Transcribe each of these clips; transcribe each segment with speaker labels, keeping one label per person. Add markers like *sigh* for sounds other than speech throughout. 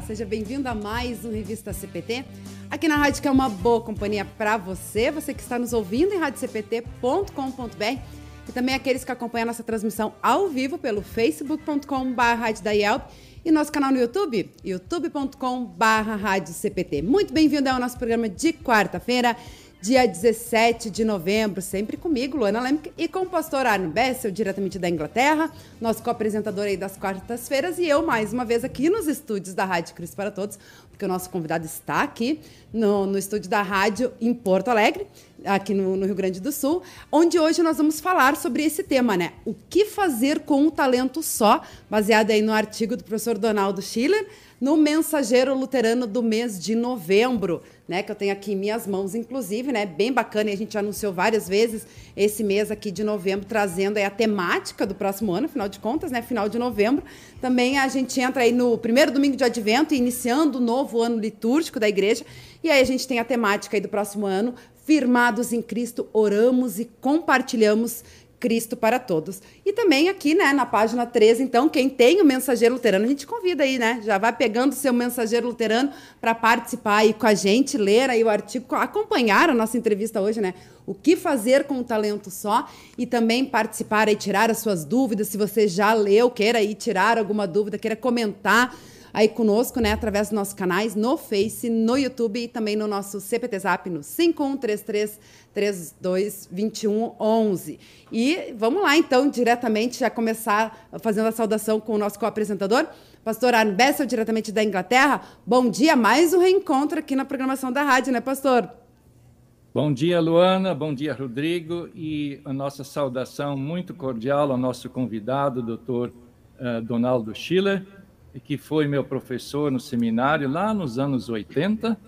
Speaker 1: Seja bem-vindo a mais um Revista CPT. Aqui na rádio que é uma boa companhia para você, você que está nos ouvindo em radiocpt.com.br e também aqueles que acompanham nossa transmissão ao vivo pelo facebook.com.br e nosso canal no YouTube, youtube.com.br. Muito bem-vindo ao nosso programa de quarta-feira dia 17 de novembro, sempre comigo, Luana Lemke, e com o pastor Arno Bessel, diretamente da Inglaterra, nosso co-apresentador aí das quartas-feiras, e eu, mais uma vez, aqui nos estúdios da Rádio Cristo para Todos, porque o nosso convidado está aqui no, no estúdio da rádio em Porto Alegre, aqui no, no, Rio Grande do Sul, onde hoje nós vamos falar sobre esse tema, né? O que fazer com um talento só, baseado aí no artigo do professor Donaldo Schiller, no Mensageiro Luterano do mês de novembro, né? Que eu tenho aqui em minhas mãos, inclusive, né? Bem bacana, e a gente anunciou várias vezes esse mês aqui de novembro, trazendo aí a temática do próximo ano, afinal de contas, né? Final de novembro. Também a gente entra aí no primeiro domingo de advento, iniciando o novo ano litúrgico da igreja. E aí a gente tem a temática aí do próximo ano, firmados em Cristo, oramos e compartilhamos Cristo para todos. E também aqui, né, na página 13, então, quem tem o mensageiro luterano, a gente convida aí, né? Já vai pegando o seu mensageiro luterano para participar aí com a gente, ler aí o artigo, acompanhar a nossa entrevista hoje, né? O que fazer com o talento só e também participar e tirar as suas dúvidas, se você já leu, queira aí tirar alguma dúvida, queira comentar aí conosco, né, através dos nossos canais no Face, no YouTube e também no nosso CPT Zap no 5133 322111. E vamos lá então, diretamente já começar fazendo a saudação com o nosso co-apresentador, pastor Arne Bessel, diretamente da Inglaterra. Bom dia, mais um reencontro aqui na programação da rádio, né, pastor?
Speaker 2: Bom dia, Luana. Bom dia, Rodrigo. E a nossa saudação muito cordial ao nosso convidado, doutor uh, Donaldo Schiller que foi meu professor no seminário lá nos anos 80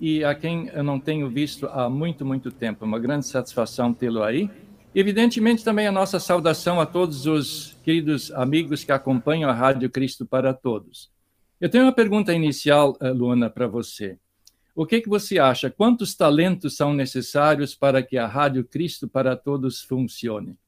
Speaker 2: e a quem eu não tenho visto há muito, muito tempo. Uma grande satisfação tê-lo aí. Evidentemente, também a nossa saudação a todos os queridos amigos que acompanham a Rádio Cristo para Todos. Eu tenho uma pergunta inicial, eh, Luana, para você. O que, que você acha? Quantos talentos são necessários para que a Rádio Cristo para Todos funcione?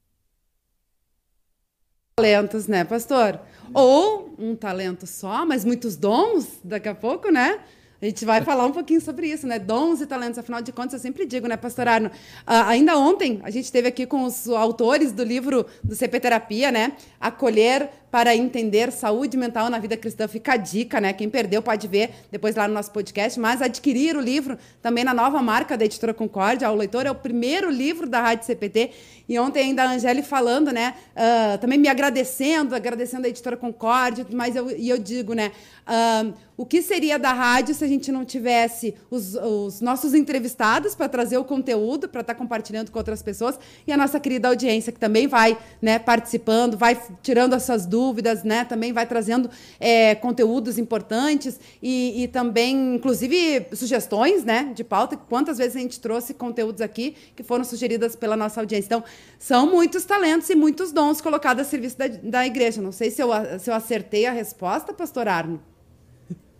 Speaker 1: Talentos, né, pastor? Ou um talento só, mas muitos dons daqui a pouco, né? A gente vai falar um pouquinho sobre isso, né? Dons e talentos, afinal de contas, eu sempre digo, né, pastor Arno? Uh, ainda ontem, a gente esteve aqui com os autores do livro do CP Terapia, né? Acolher para entender saúde mental na vida cristã. Fica a dica, né? Quem perdeu pode ver depois lá no nosso podcast, mas adquirir o livro também na nova marca da Editora Concórdia. O leitor é o primeiro livro da Rádio CPT. E ontem ainda a Angeli falando, né? Uh, também me agradecendo, agradecendo a Editora Concórdia, mas eu, e eu digo, né? Uh, o que seria da rádio se a gente não tivesse os, os nossos entrevistados para trazer o conteúdo, para estar tá compartilhando com outras pessoas, e a nossa querida audiência, que também vai né, participando, vai tirando essas dúvidas, né, também vai trazendo é, conteúdos importantes e, e, também, inclusive, sugestões né, de pauta. Quantas vezes a gente trouxe conteúdos aqui que foram sugeridas pela nossa audiência. Então, são muitos talentos e muitos dons colocados a serviço da, da igreja. Não sei se eu, se eu acertei a resposta, pastor Arno.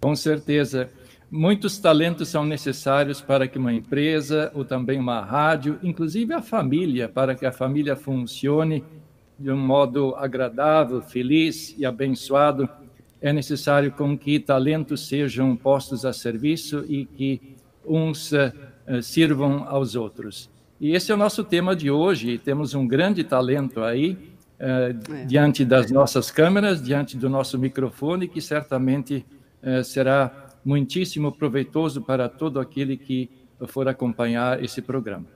Speaker 2: Com certeza. Muitos talentos são necessários para que uma empresa ou também uma rádio, inclusive a família, para que a família funcione de um modo agradável, feliz e abençoado, é necessário com que talentos sejam postos a serviço e que uns uh, sirvam aos outros. E esse é o nosso tema de hoje. Temos um grande talento aí uh, é. diante das nossas câmeras, diante do nosso microfone, que certamente eh, será muitíssimo proveitoso para todo aquele que for acompanhar esse programa.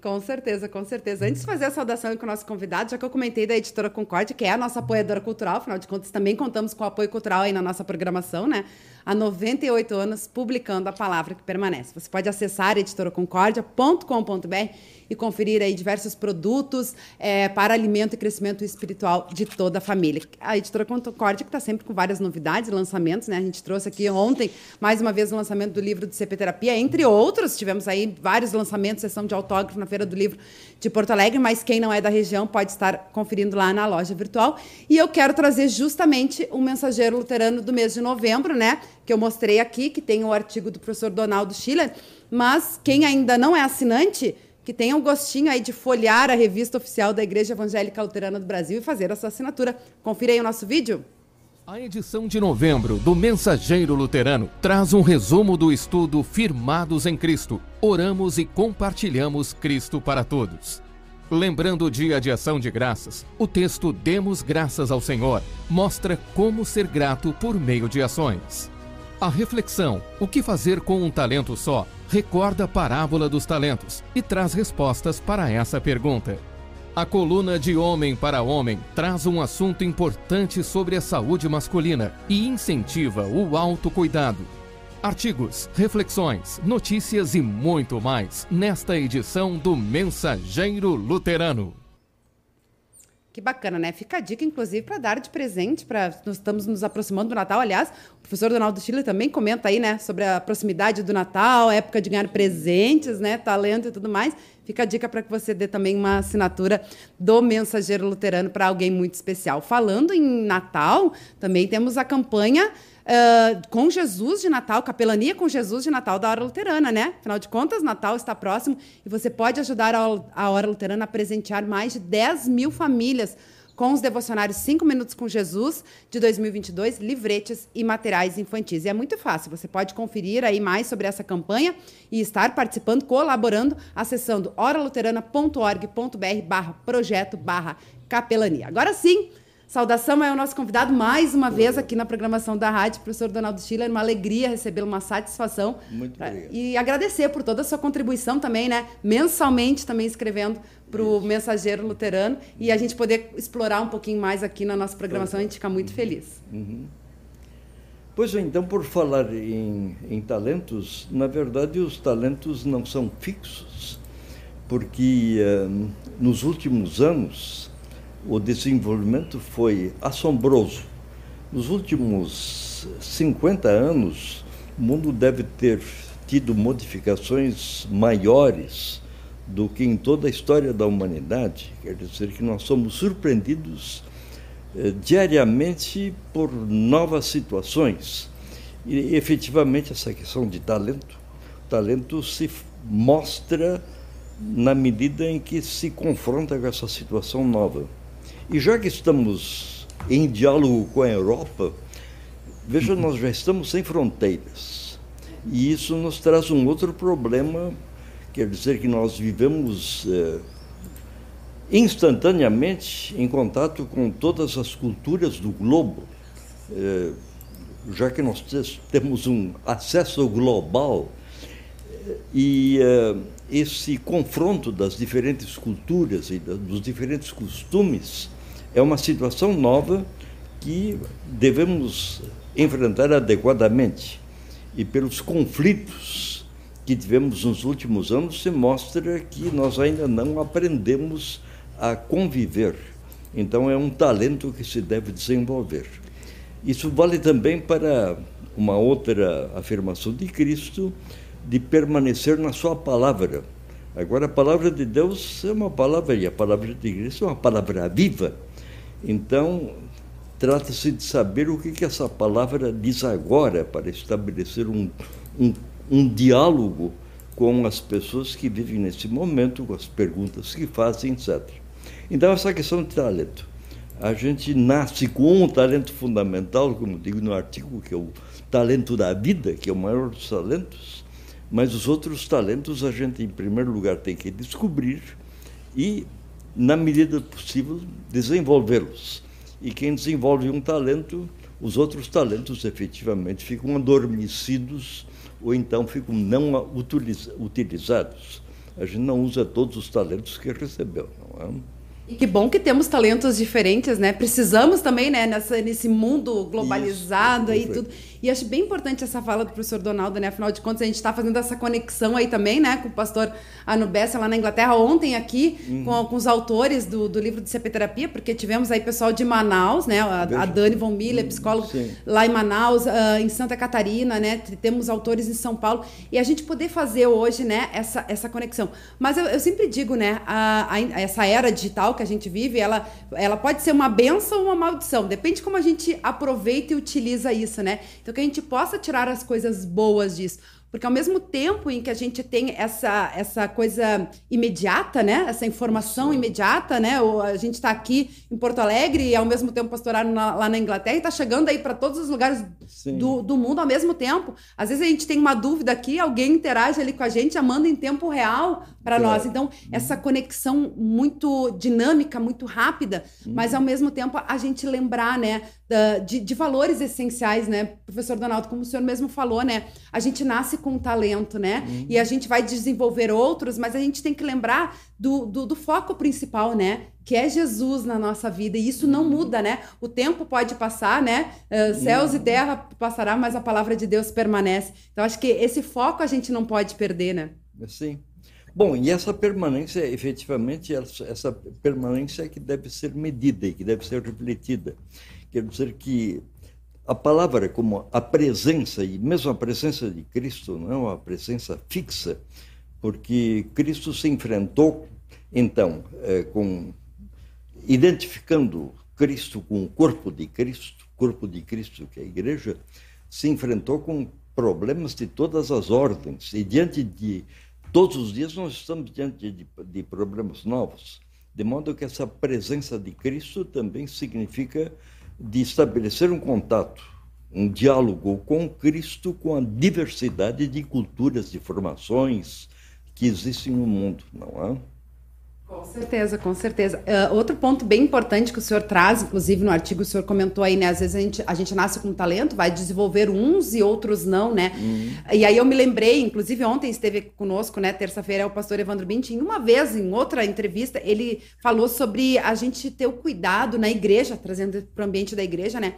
Speaker 1: Com certeza, com certeza. Antes de fazer a saudação com o nosso convidado, já que eu comentei da Editora Concorde, que é a nossa apoiadora cultural, afinal de contas, também contamos com o apoio cultural aí na nossa programação, né? Há 98 anos publicando a palavra que permanece. Você pode acessar editoraconcordia.com.br e conferir aí diversos produtos é, para alimento e crescimento espiritual de toda a família. A editora Concórdia que está sempre com várias novidades, lançamentos, né? A gente trouxe aqui ontem mais uma vez o lançamento do livro do CP Terapia, entre outros. Tivemos aí vários lançamentos, sessão de autógrafo na Feira do Livro de Porto Alegre, mas quem não é da região pode estar conferindo lá na loja virtual. E eu quero trazer justamente o mensageiro luterano do mês de novembro, né? Que eu mostrei aqui, que tem o artigo do professor Donaldo Schiller. Mas quem ainda não é assinante, que tenha um gostinho aí de folhear a revista oficial da Igreja Evangélica Luterana do Brasil e fazer a sua assinatura. Confira aí o nosso vídeo.
Speaker 3: A edição de novembro do Mensageiro Luterano traz um resumo do estudo Firmados em Cristo. Oramos e compartilhamos Cristo para todos. Lembrando o dia de ação de graças, o texto Demos Graças ao Senhor mostra como ser grato por meio de ações. A reflexão, o que fazer com um talento só, recorda a parábola dos talentos e traz respostas para essa pergunta. A coluna de Homem para Homem traz um assunto importante sobre a saúde masculina e incentiva o autocuidado. Artigos, reflexões, notícias e muito mais nesta edição do Mensageiro Luterano.
Speaker 1: Que bacana, né? Fica a dica, inclusive, para dar de presente, para nós estamos nos aproximando do Natal. Aliás, o professor Donaldo Chile também comenta aí, né, sobre a proximidade do Natal, época de ganhar presentes, né, talento e tudo mais. Fica a dica para que você dê também uma assinatura do Mensageiro Luterano para alguém muito especial. Falando em Natal, também temos a campanha Uh, com Jesus de Natal, capelania com Jesus de Natal da Hora Luterana, né? Afinal de contas, Natal está próximo e você pode ajudar a, a Hora Luterana a presentear mais de 10 mil famílias com os devocionários 5 Minutos com Jesus de 2022, livretes e materiais infantis. E é muito fácil, você pode conferir aí mais sobre essa campanha e estar participando, colaborando, acessando oraluterana.org.br barra projeto barra capelania. Agora sim, Saudação é o nosso convidado mais uma vez aqui na programação da rádio, professor Donaldo Schiller. Uma alegria recebê-lo, uma satisfação.
Speaker 4: Muito obrigado.
Speaker 1: E agradecer por toda a sua contribuição também, né? Mensalmente também escrevendo para o Mensageiro Luterano. E a gente poder explorar um pouquinho mais aqui na nossa programação, a gente fica muito feliz.
Speaker 4: Uhum. Pois então, por falar em, em talentos, na verdade os talentos não são fixos, porque uh, nos últimos anos o desenvolvimento foi assombroso. Nos últimos 50 anos, o mundo deve ter tido modificações maiores do que em toda a história da humanidade. Quer dizer que nós somos surpreendidos eh, diariamente por novas situações. E efetivamente essa questão de talento, talento se mostra na medida em que se confronta com essa situação nova. E já que estamos em diálogo com a Europa, veja, nós já estamos sem fronteiras. E isso nos traz um outro problema, quer dizer que nós vivemos é, instantaneamente em contato com todas as culturas do globo. É, já que nós temos um acesso global e é, esse confronto das diferentes culturas e dos diferentes costumes é uma situação nova que devemos enfrentar adequadamente. E pelos conflitos que tivemos nos últimos anos, se mostra que nós ainda não aprendemos a conviver. Então, é um talento que se deve desenvolver. Isso vale também para uma outra afirmação de Cristo, de permanecer na Sua palavra. Agora, a palavra de Deus é uma palavra, e a palavra de Cristo é uma palavra viva então, trata-se de saber o que, que essa palavra diz agora para estabelecer um, um, um diálogo com as pessoas que vivem nesse momento, com as perguntas que fazem, etc. Então, essa questão de talento. A gente nasce com um talento fundamental, como digo no artigo, que é o talento da vida, que é o maior dos talentos, mas os outros talentos a gente, em primeiro lugar, tem que descobrir e na medida possível, desenvolvê-los. E quem desenvolve um talento, os outros talentos efetivamente ficam adormecidos ou então ficam não utilizados. A gente não usa todos os talentos que recebeu, não é?
Speaker 1: E que bom que temos talentos diferentes, né? Precisamos também, né, nessa, nesse mundo globalizado Isso, aí tudo. E acho bem importante essa fala do professor Donaldo, né? Afinal de contas, a gente está fazendo essa conexão aí também, né, com o pastor Anubessa lá na Inglaterra, ontem aqui, uhum. com, com os autores do, do livro de CP Terapia, porque tivemos aí pessoal de Manaus, né? A, a Dani Von Miller, uhum, psicólogo Sim. lá em Manaus, uh, em Santa Catarina, né? Temos autores em São Paulo. E a gente poder fazer hoje, né, essa, essa conexão. Mas eu, eu sempre digo, né, a, a, essa era digital que a gente vive, ela, ela pode ser uma benção ou uma maldição. Depende como a gente aproveita e utiliza isso, né? Então que a gente possa tirar as coisas boas disso. Porque ao mesmo tempo em que a gente tem essa, essa coisa imediata, né? Essa informação imediata, né? O, a gente está aqui em Porto Alegre e ao mesmo tempo pastoraram lá na Inglaterra e está chegando aí para todos os lugares do, do mundo ao mesmo tempo. Às vezes a gente tem uma dúvida aqui, alguém interage ali com a gente, manda em tempo real para nós. Então, essa conexão muito dinâmica, muito rápida, uhum. mas ao mesmo tempo a gente lembrar, né, de, de valores essenciais, né, professor Donaldo, como o senhor mesmo falou, né, a gente nasce com um talento, né, uhum. e a gente vai desenvolver outros, mas a gente tem que lembrar do, do, do foco principal, né, que é Jesus na nossa vida, e isso não muda, né? O tempo pode passar, né? Uh, céus e terra passará, mas a palavra de Deus permanece. Então, acho que esse foco a gente não pode perder, né?
Speaker 4: Sim. Bom, e essa permanência, efetivamente, essa permanência é que deve ser medida e que deve ser refletida. Quer dizer que a palavra como a presença, e mesmo a presença de Cristo, não é uma presença fixa, porque Cristo se enfrentou, então, é, com identificando Cristo com o corpo de Cristo, corpo de Cristo que é a igreja, se enfrentou com problemas de todas as ordens e diante de Todos os dias nós estamos diante de, de problemas novos, de modo que essa presença de Cristo também significa de estabelecer um contato, um diálogo com Cristo, com a diversidade de culturas, de formações que existem no mundo, não é?
Speaker 1: Com certeza, com certeza. Uh, outro ponto bem importante que o senhor traz, inclusive no artigo o senhor comentou aí, né? Às vezes a gente, a gente nasce com talento, vai desenvolver uns e outros não, né? Uhum. E aí eu me lembrei, inclusive ontem esteve conosco, né? Terça-feira é o pastor Evandro Bintin. Uma vez, em outra entrevista, ele falou sobre a gente ter o cuidado na igreja, trazendo para o ambiente da igreja, né?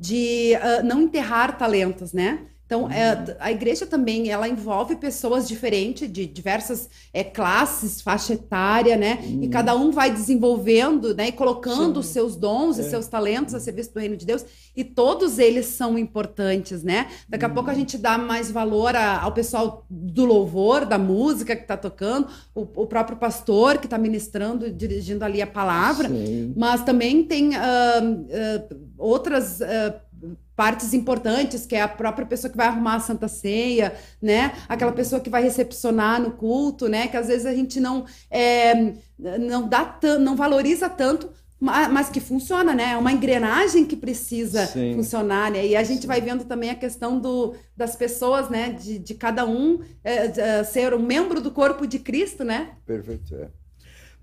Speaker 1: De uh, não enterrar talentos, né? Então, é, uhum. a igreja também, ela envolve pessoas diferentes, de diversas é, classes, faixa etária, né? Uhum. E cada um vai desenvolvendo, né? E colocando os seus dons é. e seus talentos a serviço do reino de Deus. E todos eles são importantes, né? Daqui a uhum. pouco a gente dá mais valor a, ao pessoal do louvor, da música que está tocando, o, o, próprio pastor que está ministrando, dirigindo ali a palavra. Sim. Mas também tem uh, uh, outras... Uh, partes importantes, que é a própria pessoa que vai arrumar a Santa Ceia, né? Aquela pessoa que vai recepcionar no culto, né? Que às vezes a gente não é, não dá não valoriza tanto, mas que funciona, né? É uma engrenagem que precisa Sim. funcionar, né? E a gente Sim. vai vendo também a questão do, das pessoas, né? De, de cada um é, de ser um membro do corpo de Cristo, né?
Speaker 4: Perfeito, é.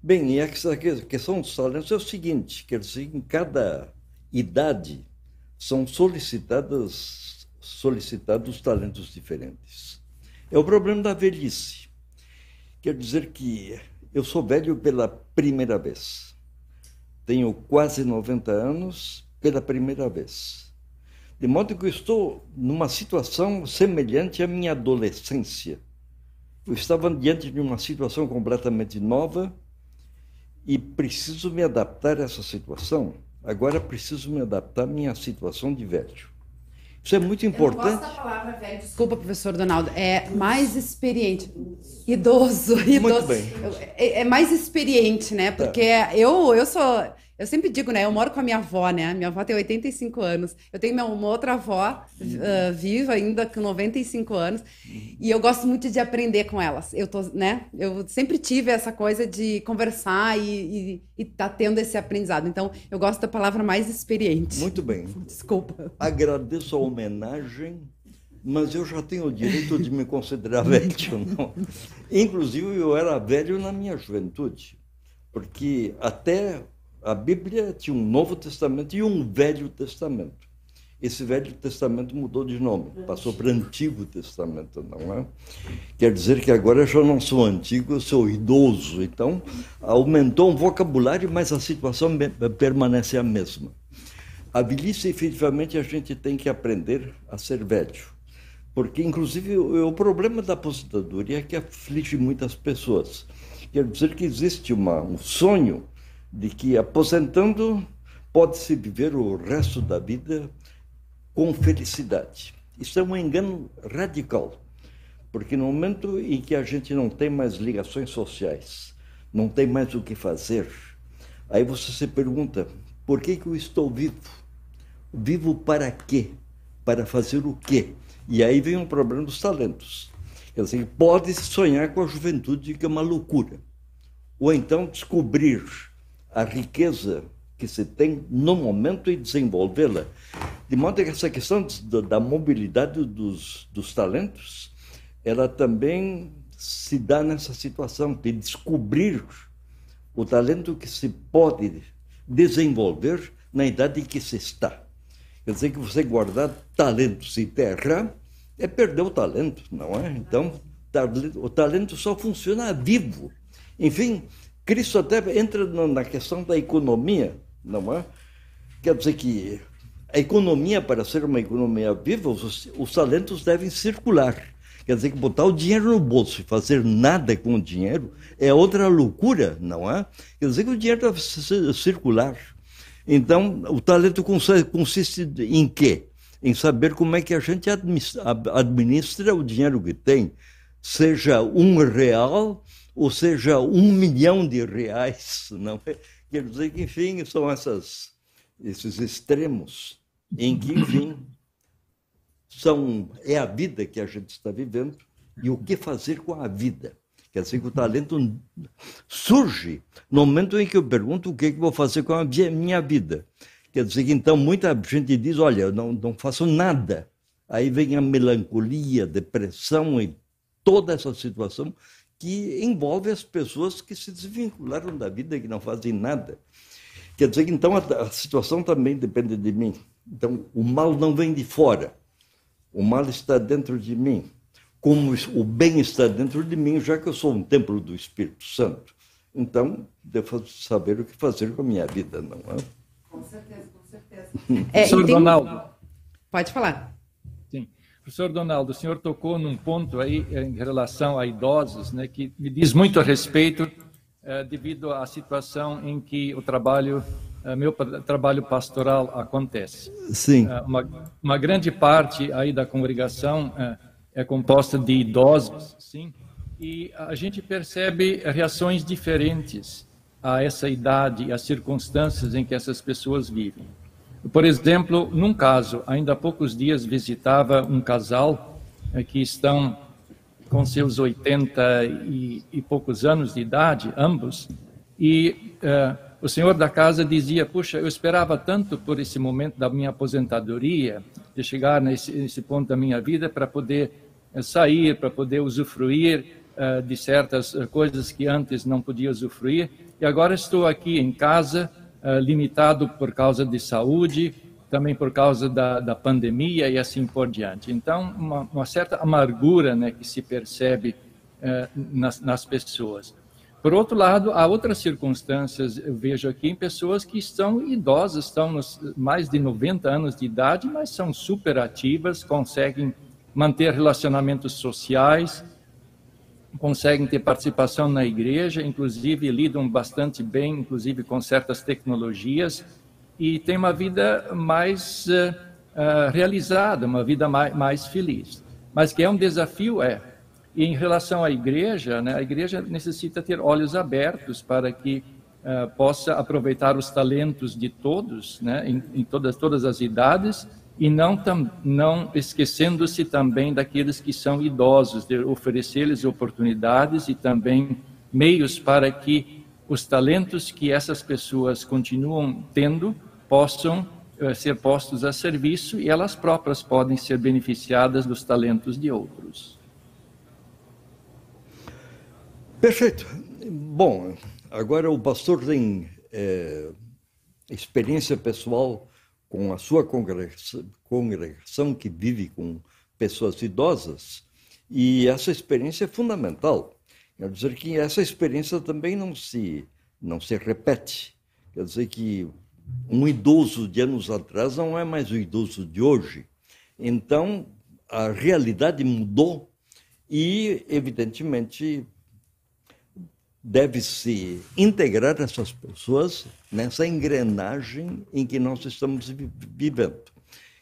Speaker 4: Bem, e a questão dos talentos é o seguinte, quer dizer, em cada idade são solicitadas, solicitados talentos diferentes. É o problema da velhice. Quer dizer que eu sou velho pela primeira vez. Tenho quase 90 anos pela primeira vez. De modo que eu estou numa situação semelhante à minha adolescência. Eu estava diante de uma situação completamente nova e preciso me adaptar a essa situação Agora preciso me adaptar à minha situação de velho. Isso é muito importante. Eu
Speaker 1: gosto da palavra velho. Desculpa, professor Donaldo. É mais experiente. Idoso. idoso. Muito bem. É, é mais experiente, né? Porque é. eu, eu sou eu sempre digo, né? Eu moro com a minha avó, né? Minha avó tem 85 anos. Eu tenho uma outra avó uh, viva ainda com 95 anos. E eu gosto muito de aprender com elas. Eu tô, né? Eu sempre tive essa coisa de conversar e, e, e tá tendo esse aprendizado. Então, eu gosto da palavra mais experiente.
Speaker 4: Muito bem.
Speaker 1: Desculpa.
Speaker 4: Agradeço a homenagem mas eu já tenho o direito de me considerar *laughs* velho, não? Inclusive, eu era velho na minha juventude, porque até a Bíblia tinha um Novo Testamento e um Velho Testamento. Esse Velho Testamento mudou de nome, passou para Antigo Testamento, não é? Quer dizer que agora eu já não sou antigo, eu sou idoso. Então, aumentou um vocabulário, mas a situação permanece a mesma. A velhice, efetivamente, a gente tem que aprender a ser velho. Porque, inclusive, o, problema da aposentadoria é que aflige muitas pessoas. Quer dizer que existe uma, um sonho de que aposentando pode-se viver o resto da vida com felicidade. Isso é um engano radical, porque no momento em que a gente não tem mais ligações sociais, não tem mais o que fazer, aí você se pergunta: por que, que eu estou vivo? Vivo para quê? para fazer o quê? E aí vem o problema dos talentos. Quer dizer, pode sonhar com a juventude, que é uma loucura. Ou então descobrir a riqueza que se tem no momento e desenvolvê-la. De modo que essa questão da mobilidade dos, dos talentos, ela também se dá nessa situação de descobrir o talento que se pode desenvolver na idade em que se está. Quer dizer que você guardar talentos em terra é perder o talento, não é? Então, o talento só funciona vivo. Enfim, Cristo até entra na questão da economia, não é? Quer dizer que a economia, para ser uma economia viva, os, os talentos devem circular. Quer dizer que botar o dinheiro no bolso e fazer nada com o dinheiro é outra loucura, não é? Quer dizer que o dinheiro deve circular. Então, o talento consiste em quê? Em saber como é que a gente administra o dinheiro que tem, seja um real ou seja um milhão de reais, não é? Quer dizer que, enfim, são essas, esses extremos em que, enfim, são, é a vida que a gente está vivendo e o que fazer com a vida. Quer dizer que o talento surge no momento em que eu pergunto o que, é que vou fazer com a minha vida. Quer dizer que então muita gente diz, olha, eu não, não faço nada. Aí vem a melancolia, depressão e toda essa situação que envolve as pessoas que se desvincularam da vida e que não fazem nada. Quer dizer que então a, a situação também depende de mim. Então o mal não vem de fora. O mal está dentro de mim como o bem está dentro de mim, já que eu sou um templo do Espírito Santo. Então, devo saber o que fazer com a minha vida, não é?
Speaker 1: Com certeza, com certeza. *laughs*
Speaker 2: É, Professor tem... Donaldo.
Speaker 1: Pode falar.
Speaker 2: Professor Donaldo, o senhor tocou num ponto aí em relação a idosos, né, que me diz muito a respeito, eh, devido à situação em que o trabalho, eh, meu trabalho pastoral acontece.
Speaker 4: Sim.
Speaker 2: Eh, uma, uma grande parte aí da congregação é composta de idosos, sim, e a gente percebe reações diferentes a essa idade e às circunstâncias em que essas pessoas vivem. Por exemplo, num caso, ainda há poucos dias visitava um casal é, que estão com seus 80 e, e, poucos anos de idade, ambos, e uh, o senhor da casa dizia: Puxa, eu esperava tanto por esse momento da minha aposentadoria, de chegar nesse, nesse ponto da minha vida para poder eh, sair, para poder usufruir uh, de certas eh, coisas que antes não podia usufruir. E agora estou aqui em casa, uh, limitado por causa de saúde, também por causa da, da pandemia e assim por diante. Então, uma, uma certa amargura né, que se percebe uh, nas, nas pessoas. Por outro lado, há outras circunstâncias, eu vejo aqui, em pessoas que estão idosas, estão nos mais de 90 anos de idade, mas são super ativas, conseguem manter relacionamentos sociais, conseguem ter participação na igreja, inclusive lidam bastante bem, inclusive com certas tecnologias, e têm uma vida mais uh, realizada, uma vida mais, mais, feliz. Mas que é um desafio, é. E em relação à igreja, né, a igreja necessita ter olhos abertos para que uh, possa aproveitar os talentos de todos, né, em, em todas, todas as idades, e não, tam, não esquecendo-se também daqueles que são idosos, de oferecer-lhes oportunidades e também meios para que os talentos que essas pessoas continuam tendo possam uh, ser postos a serviço e elas próprias podem ser beneficiadas dos talentos de outros.
Speaker 4: Perfeito. Bom, agora o pastor tem é, experiência pessoal com a sua congregação, que vive com pessoas idosas, e essa experiência é fundamental. Quer dizer que essa experiência também não se, não se repete. Quer dizer que um idoso de anos atrás não é mais o idoso de hoje. Então, a realidade mudou e, evidentemente, deve-se integrar essas pessoas nessa engrenagem em que nós estamos vivendo.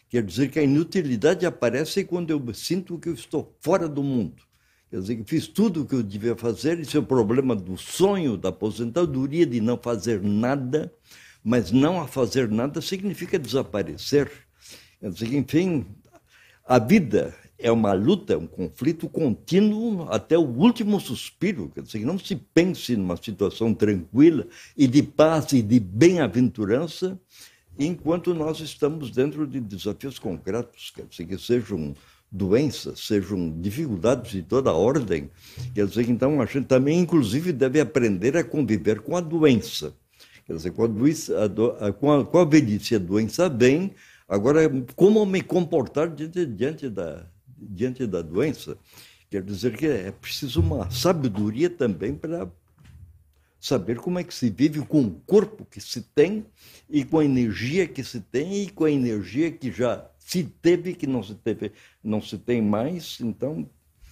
Speaker 4: Quer dizer que a inutilidade aparece quando eu sinto que eu estou fora do mundo. Quer dizer que fiz tudo o que eu devia fazer, esse é o problema do sonho, da aposentadoria, de não fazer nada, mas não a fazer nada significa desaparecer. Quer dizer enfim, a vida é uma luta, um conflito contínuo até o último suspiro. Quer dizer, não se pense numa situação tranquila e de paz e de bem-aventurança enquanto nós estamos dentro de desafios concretos, quer dizer, que sejam doenças, sejam dificuldades de toda ordem. Quer dizer, que então a gente também, inclusive, deve aprender a conviver com a doença. Quer dizer, com a, doença, a, do, a, com a, com a velhice, a doença vem, agora, como me comportar diante, da, diante da doença? Quer dizer que é preciso uma sabedoria também para saber como é que se vive com o corpo que se tem e com a energia que se tem e com a energia que já se teve que não se teve não se tem mais então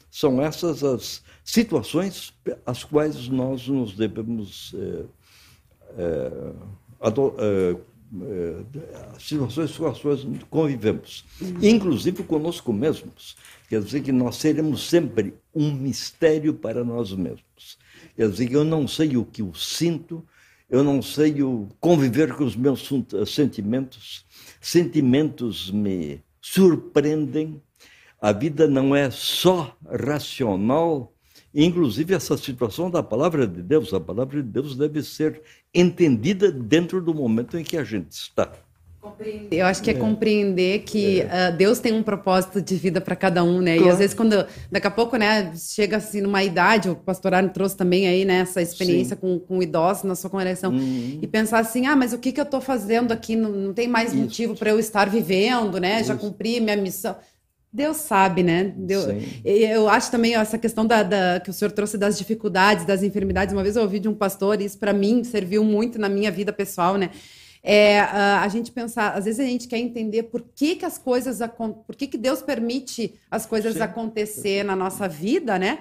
Speaker 4: são essas as situações às quais nós nos devemos é, é, situações com as quais convivemos, inclusive conosco mesmos. Quer dizer que nós seremos sempre um mistério para nós mesmos. Quer dizer, eu não sei o que eu sinto, eu não sei o conviver com os meus sentimentos. Sentimentos me surpreendem. A vida não é só racional. Inclusive, essa situação da palavra de Deus, a palavra de Deus deve ser entendida dentro do momento em que a gente está.
Speaker 1: Eu acho que é, é compreender que é. uh, Deus tem um propósito de vida para cada um, né? Claro. E às vezes quando daqui a pouco, né, chega assim numa idade, o pastor Arno trouxe também aí, né, essa experiência com, com idosos na sua congregação uhum. e pensar assim, ah, mas o que que eu estou fazendo aqui? Não, não tem mais Isso. motivo para eu estar vivendo, né? Isso. Já cumpri minha missão. Deus sabe, né? Deus, eu acho também essa questão da, da, que o senhor trouxe das dificuldades, das enfermidades. Uma vez eu ouvi de um pastor, e isso para mim serviu muito na minha vida pessoal, né? é a gente pensar, às vezes a gente quer entender por que, que as coisas, por que, que Deus permite as coisas Sim. acontecer na nossa vida, né?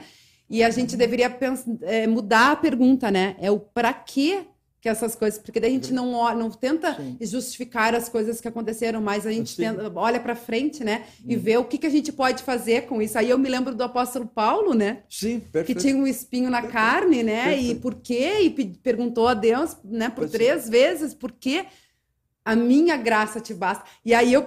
Speaker 1: E a gente deveria pensar, é, mudar a pergunta, né? É o para que que essas coisas, porque daí a gente não, não tenta Sim. justificar as coisas que aconteceram, mas a gente tenta, olha para frente, né, e hum. vê o que, que a gente pode fazer com isso. Aí eu me lembro do apóstolo Paulo, né,
Speaker 4: Sim, perfeito.
Speaker 1: que tinha um espinho na perfeito. carne, né, perfeito. e por quê? E perguntou a Deus, né, por pois três vezes, por quê? A minha graça te basta. E aí eu,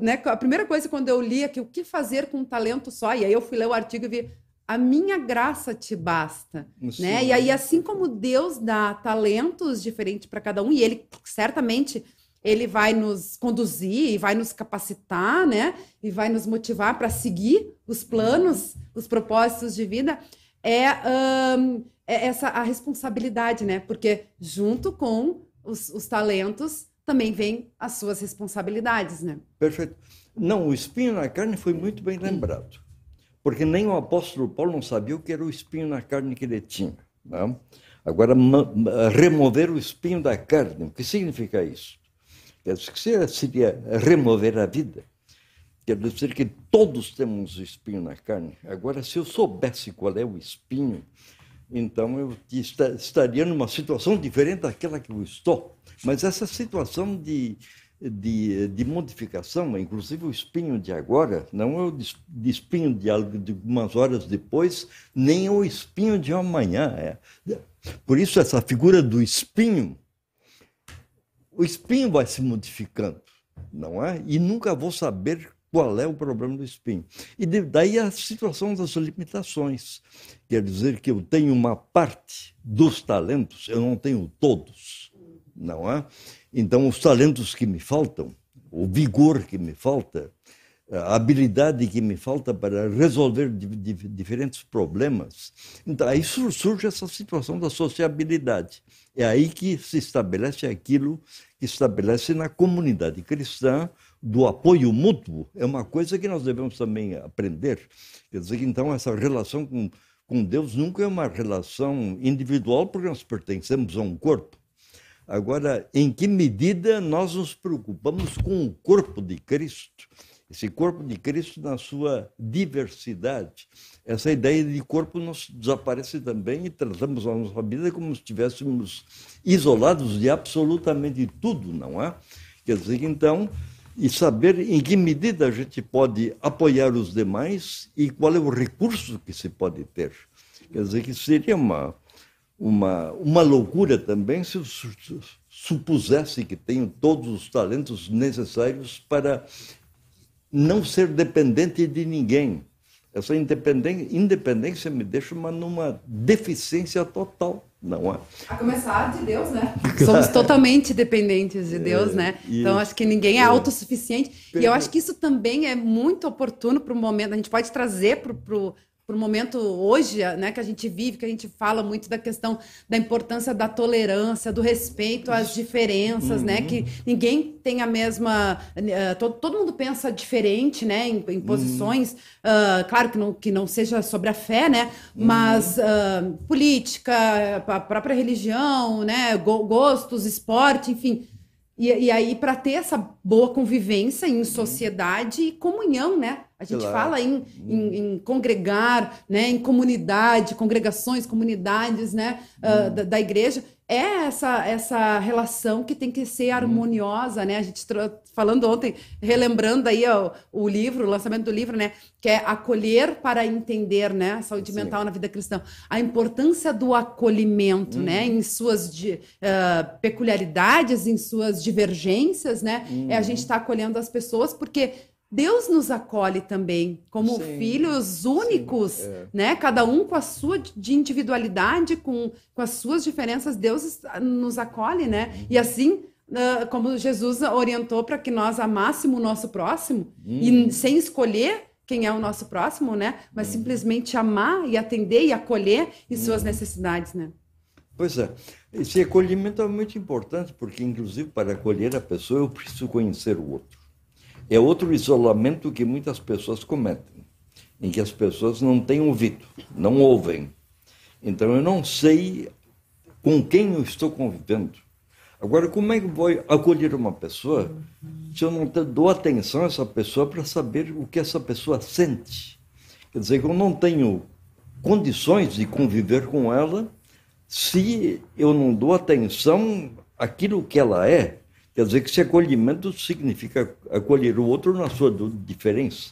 Speaker 1: né, a primeira coisa quando eu li aqui, o que fazer com um talento só? E aí eu fui ler o artigo e vi a minha graça te basta, Sim. né? E aí assim como Deus dá talentos diferentes para cada um e ele certamente ele vai nos conduzir e vai nos capacitar, né? E vai nos motivar para seguir os planos, os propósitos de vida. É, é, essa a responsabilidade, né? Porque junto com os, os talentos também vem as suas responsabilidades, né?
Speaker 4: Perfeito. Não, o espinho na carne foi muito bem lembrado porque nem o apóstolo Paulo não sabia o que era o espinho na carne que ele tinha. Não? Agora, remover o espinho da carne, o que significa isso? Quer dizer, seria remover a vida. Quer dizer que todos temos espinho na carne. Agora, se eu soubesse qual é o espinho, então eu estaria numa situação diferente daquela que eu estou. Mas essa situação de de, de modificação, inclusive o espinho de agora, não é o de espinho de, algo, de algumas horas depois, nem o espinho de amanhã. É. Por isso, essa figura do espinho, o espinho vai se modificando, não é? E nunca vou saber qual é o problema do espinho. E daí a situação das limitações. Quer dizer que eu tenho uma parte dos talentos, eu não tenho todos, não é? Então, os talentos que me faltam, o vigor que me falta, a habilidade que me falta para resolver diferentes problemas. Então, aí surge essa situação da sociabilidade. É aí que se estabelece aquilo que estabelece na comunidade cristã do apoio mútuo. É uma coisa que nós devemos também aprender. Quer dizer, então, essa relação com, com Deus nunca é uma relação individual, porque nós pertencemos a um corpo. Agora, em que medida nós nos preocupamos com o corpo de Cristo? Esse corpo de Cristo na sua diversidade. Essa ideia de corpo nos desaparece também e tratamos a nossa vida como se estivéssemos isolados de absolutamente tudo, não é? Quer dizer, então, e saber em que medida a gente pode apoiar os demais e qual é o recurso que se pode ter. Quer dizer, que seria uma, uma, uma loucura também se supusesse que tenho todos os talentos necessários para não ser dependente de ninguém. Essa independência, me deixa uma, numa deficiência total, não é?
Speaker 1: A começar de Deus, né? *laughs* Somos totalmente dependentes de Deus, é, né? Então acho que ninguém é, é autossuficiente. E eu acho que isso também é muito oportuno para o momento. A gente pode trazer para o para o momento hoje, né, que a gente vive, que a gente fala muito da questão da importância da tolerância, do respeito às diferenças, né, uhum. né, que ninguém tem a mesma, uh, todo, todo mundo pensa diferente, né, em, em posições, uhum. uh, claro que não, que não seja sobre a fé, né, mas uh, política, a própria religião, né, gostos, esporte, enfim, e, e aí, para ter essa boa convivência em sociedade e comunhão, né? A gente claro. fala em, em, em, congregar, né? em comunidade, congregações, comunidades né? Uh, da, da, igreja. É essa, essa relação que tem que ser harmoniosa, né? A gente falando ontem, relembrando aí ó, o livro, o lançamento do livro, né? Que é acolher para entender, né? Saúde Sim. mental na vida cristã. A importância do acolhimento, hum. né? Em suas de, uh, peculiaridades, em suas divergências, né? Hum. É a gente estar tá acolhendo as pessoas, porque Deus nos acolhe também como sim, filhos únicos, sim, é. né? Cada um com a sua de individualidade, com, com as suas diferenças, Deus nos acolhe, né? Uhum. E assim, uh, como Jesus orientou para que nós amássemos o nosso próximo uhum. e sem escolher quem é o nosso próximo, né? Mas uhum. simplesmente amar e atender e acolher em suas uhum. necessidades, né?
Speaker 4: Pois é. Esse acolhimento é muito importante, porque inclusive para acolher a pessoa eu preciso conhecer o outro. É outro isolamento que muitas pessoas cometem, em que as pessoas não têm ouvido, não ouvem. Então eu não sei com quem eu estou convivendo. Agora, como é que vou acolher uma pessoa se eu não dou atenção a essa pessoa para saber o que essa pessoa sente? Quer dizer, que eu não tenho condições de conviver com ela se eu não dou atenção àquilo que ela é Quer dizer que esse acolhimento significa acolher o outro na sua diferença.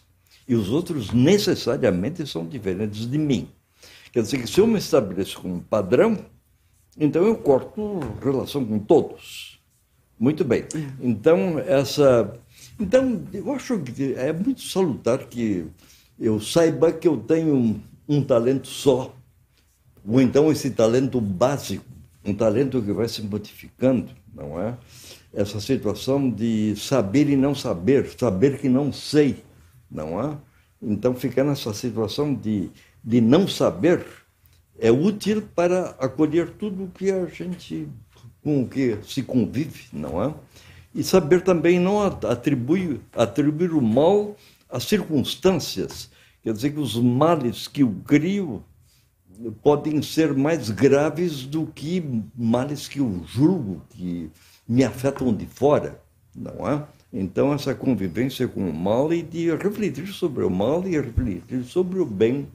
Speaker 4: E os outros necessariamente são diferentes de mim. Quer dizer que se eu me estabeleço como um padrão, então eu corto relação com todos. Muito bem. Então, essa. Então, eu acho que é muito salutar que eu saiba que eu tenho um, um talento só, ou então esse talento básico, um talento que vai se modificando, não é? Essa situação de saber e não saber, saber que não sei, não é? Então, ficar nessa situação de, de não saber é útil para acolher tudo que a gente, com o que se convive, não é? E saber também não atribuir, atribuir o mal às circunstâncias. Quer dizer que os males que o criam podem ser mais graves do que males que eu julgo que me afetam de fora, não é? Então, essa convivência com o mal e de refletir sobre o mal e refletir sobre o bem,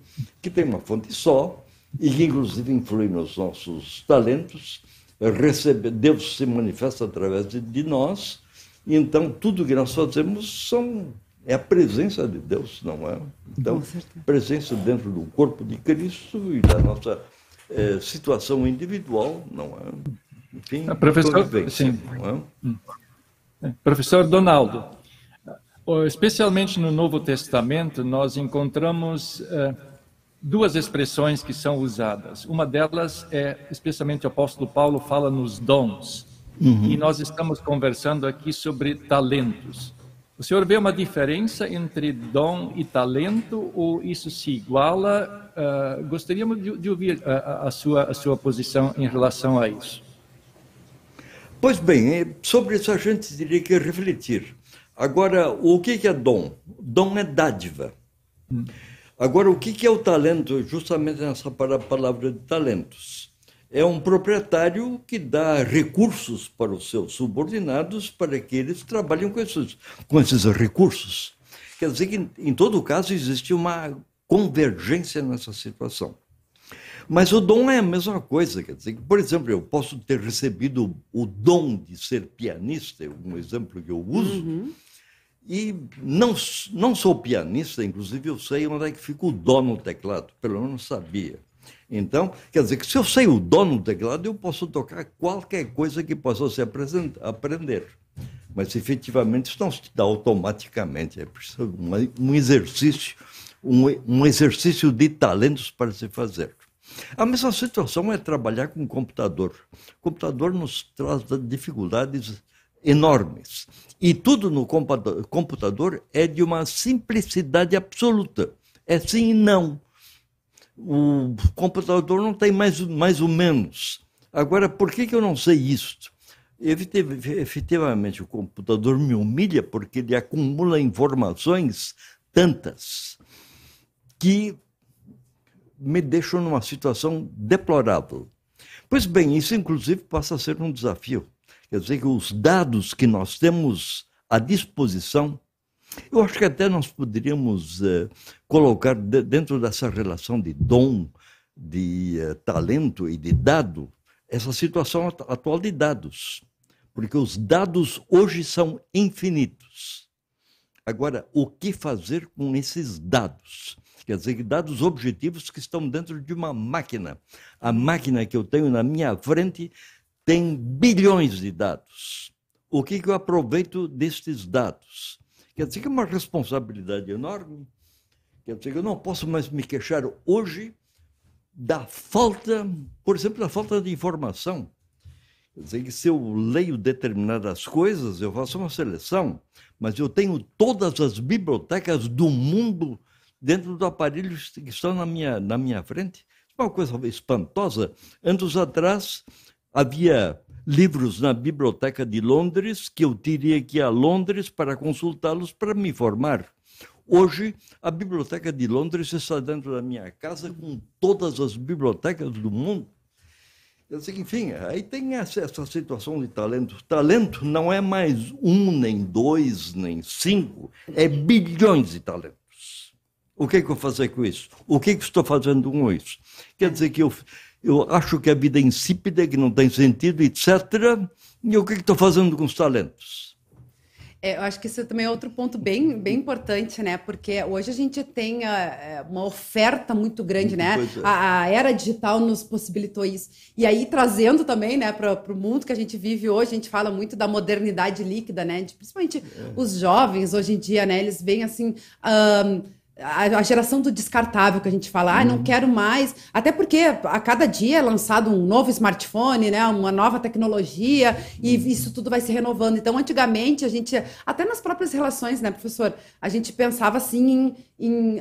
Speaker 4: que tem uma fonte só e que, inclusive, influi nos nossos talentos. Recebe, Deus se manifesta através de, de nós, e então tudo que nós fazemos são, é a presença de Deus, não é? Então, presença dentro do corpo de Cristo e da nossa é, situação individual, não é?
Speaker 2: Enfim, ah, professor, sim. É? É. Professor Donaldo, especialmente no Novo Testamento, nós encontramos uh, duas expressões que são usadas. Uma delas é, especialmente o apóstolo Paulo fala nos dons. Uhum. E nós estamos conversando aqui sobre talentos. O senhor vê uma diferença entre dom e talento ou isso se iguala? Uh, gostaríamos de, de ouvir a, a, sua, a sua posição em relação a isso.
Speaker 4: Pois bem, é, sobre isso a gente teria que refletir. Agora, o que é dom? Dom é dádiva. Agora, o que é o talento? Justamente nessa palavra de talentos. É um proprietário que dá recursos para os seus subordinados para que eles trabalhem com esses, com esses recursos. Quer dizer que, em todo caso, existe uma convergência nessa situação. Mas o dom é a mesma coisa, quer dizer, por exemplo, eu posso ter recebido o dom de ser pianista, é um exemplo que eu uso, uhum. e não, não sou pianista, inclusive eu sei onde é que fica o dó no teclado, pelo menos sabia. Então, quer dizer que se eu sei o dó no teclado, eu posso tocar qualquer coisa que possa se aprender. mas efetivamente isso não se dá automaticamente, é preciso um exercício, um, um exercício de talentos para se fazer. A mesma situação é trabalhar com o computador. O computador nos traz dificuldades enormes. E tudo no computador é de uma simplicidade absoluta. É sim e não. O computador não tem mais, mais ou menos. Agora, por que, que eu não sei isso? Efetivamente, o computador me humilha porque ele acumula informações tantas que me deixam numa situação deplorável. Pois bem, isso inclusive passa a ser um desafio. Quer dizer que os dados que nós temos à disposição, eu acho que até nós poderíamos uh, colocar de, dentro dessa relação de dom, de uh, talento e de dado, essa situação atual de dados porque os dados hoje são infinitos. Agora, o que fazer com esses dados? Quer dizer, dados objetivos que estão dentro de uma máquina. A máquina que eu tenho na minha frente tem bilhões de dados. O que, que eu aproveito destes dados? Quer dizer que é uma responsabilidade enorme. Quer dizer que eu não posso mais me queixar hoje da falta, por exemplo, da falta de informação. Quer dizer que se eu leio determinadas coisas, eu faço uma seleção, mas eu tenho todas as bibliotecas do mundo dentro do aparelho que estão na minha, na minha frente. É uma coisa espantosa. Anos atrás, havia livros na biblioteca de Londres que eu teria que ir a Londres para consultá-los para me informar. Hoje, a biblioteca de Londres está dentro da minha casa com todas as bibliotecas do mundo. Enfim, aí tem essa situação de talento. Talento não é mais um, nem dois, nem cinco, é bilhões de talentos. O que, é que eu vou fazer com isso? O que, é que estou fazendo com isso? Quer dizer que eu, eu acho que a vida é insípida, que não tem sentido, etc. E o que, é que estou fazendo com os talentos?
Speaker 1: É, eu acho que isso também é outro ponto bem, bem importante, né? Porque hoje a gente tem a, ah, é, uma oferta muito grande, né? É. A, a, era digital nos possibilitou isso. E aí, trazendo também, né, para o mundo que a gente vive hoje, a gente fala muito da modernidade líquida, né? De, principalmente é. os jovens hoje em dia, né? Eles veem assim. Um, a, geração do descartável que a gente fala, ah, não uhum. quero mais. Até porque a cada dia é lançado um novo smartphone, né, uma nova tecnologia, e uhum. isso tudo vai se renovando. Então, antigamente, a gente, até nas próprias relações, né, professor, a gente pensava assim em, em,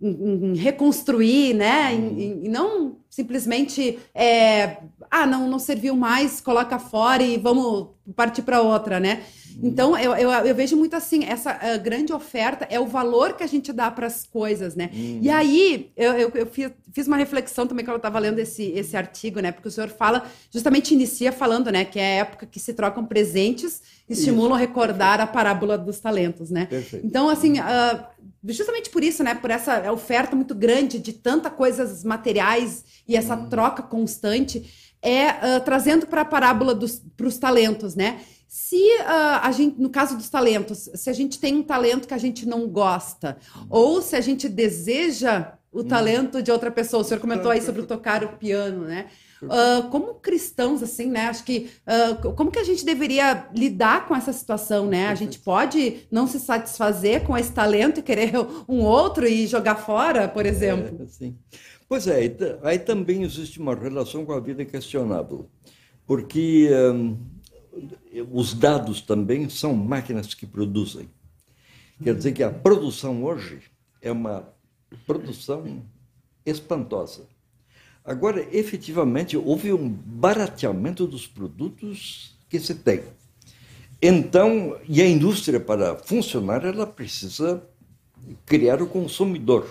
Speaker 1: em, em reconstruir, né, uhum. e não simplesmente, é, ah, não, não serviu mais, coloca fora e vamos partir para outra, né? Então, eu, eu, eu, vejo muito assim, essa uh, grande oferta é o valor que a gente dá para as coisas, né? Uhum. E aí, eu, eu, eu fiz, fiz, uma reflexão também quando eu estava lendo esse, esse artigo, né? Porque o senhor fala, justamente inicia falando, né? Que é a época que se trocam presentes, estimulam isso. recordar a parábola dos talentos, né? Perfeito. Então, assim, uh, justamente por isso, né? Por essa oferta muito grande de tanta coisas materiais e essa uhum. troca constante, é uh, trazendo para a parábola para os talentos, né? Se uh, a gente, no caso dos talentos, se a gente tem um talento que a gente não gosta, ou se a gente deseja o hum. talento de outra pessoa, o senhor comentou aí sobre tocar o piano, né? Uh, como cristãos, assim, né? Acho que uh, como que a gente deveria lidar com essa situação, né? A gente pode não se satisfazer com esse talento e querer *laughs* um outro e jogar fora, por exemplo.
Speaker 4: É, sim. Pois é, aí também existe uma relação com a vida questionável, porque um, os dados também são máquinas que produzem. Quer dizer que a produção hoje é uma produção espantosa. Agora, efetivamente, houve um barateamento dos produtos que se tem. Então, e a indústria, para funcionar, ela precisa criar o consumidor.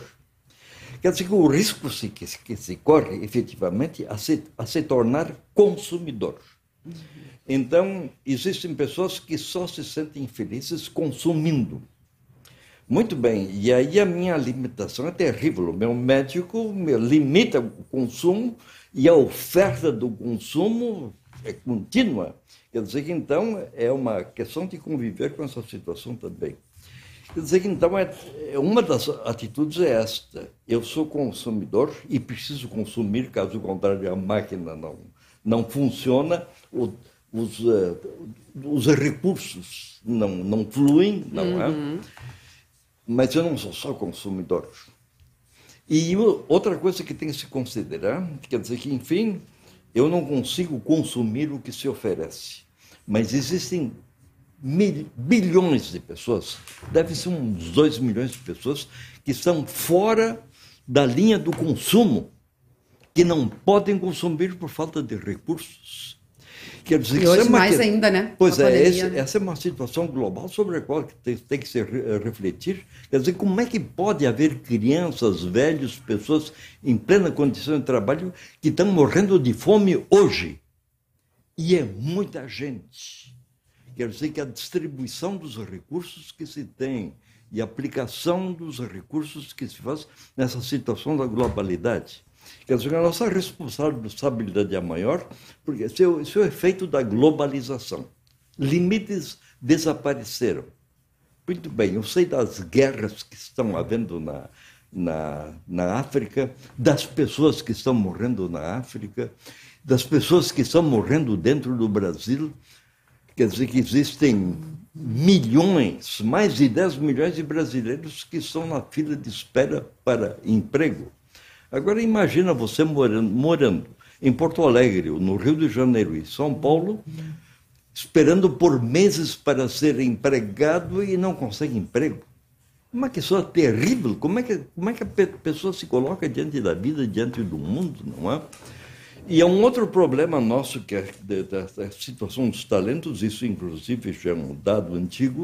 Speaker 4: Quer dizer que o risco que se, que se corre, efetivamente, a se, a se tornar consumidor. Então, existem pessoas que só se sentem felizes consumindo. Muito bem, e aí a minha limitação é terrível. O meu médico me limita o consumo e a oferta do consumo é contínua. Quer dizer que então é uma questão de conviver com essa situação também. Quer dizer que então é, é uma das atitudes é esta: eu sou consumidor e preciso consumir, caso contrário a máquina não não funciona. Os, uh, os recursos não, não fluem, não é? uhum. é? Mas eu não sou só consumidor. E outra coisa que tem que se considerar, quer dizer que, enfim, eu não consigo consumir o que se oferece. Mas existem mil, bilhões de pessoas, deve ser uns 2 milhões de pessoas, que estão fora da linha do consumo, que não podem consumir por falta de recursos.
Speaker 1: Quer dizer, e hoje é mais que... ainda, né?
Speaker 4: Pois é, pandemia, esse, né? essa é uma situação global sobre a qual tem, tem que se re refletir. Quer dizer, como é que pode haver crianças, velhos, pessoas em plena condição de trabalho que estão morrendo de fome hoje? E é muita gente. Quer dizer que a distribuição dos recursos que se tem e a aplicação dos recursos que se faz nessa situação da globalidade. Quer dizer, a nossa responsabilidade é maior, porque esse é, o, esse é o efeito da globalização. Limites desapareceram. Muito bem, eu sei das guerras que estão havendo na, na, na África, das pessoas que estão morrendo na África, das pessoas que estão morrendo dentro do Brasil. Quer dizer que existem milhões, mais de 10 milhões de brasileiros que estão na fila de espera para emprego. Agora imagina você morando, morando em Porto Alegre, no Rio de Janeiro e São Paulo, esperando por meses para ser empregado e não consegue emprego. Uma questão terrível. Como é que, como é que a pessoa se coloca diante da vida, diante do mundo, não é? E é um outro problema nosso, que é da situação dos talentos, isso inclusive já é um dado antigo,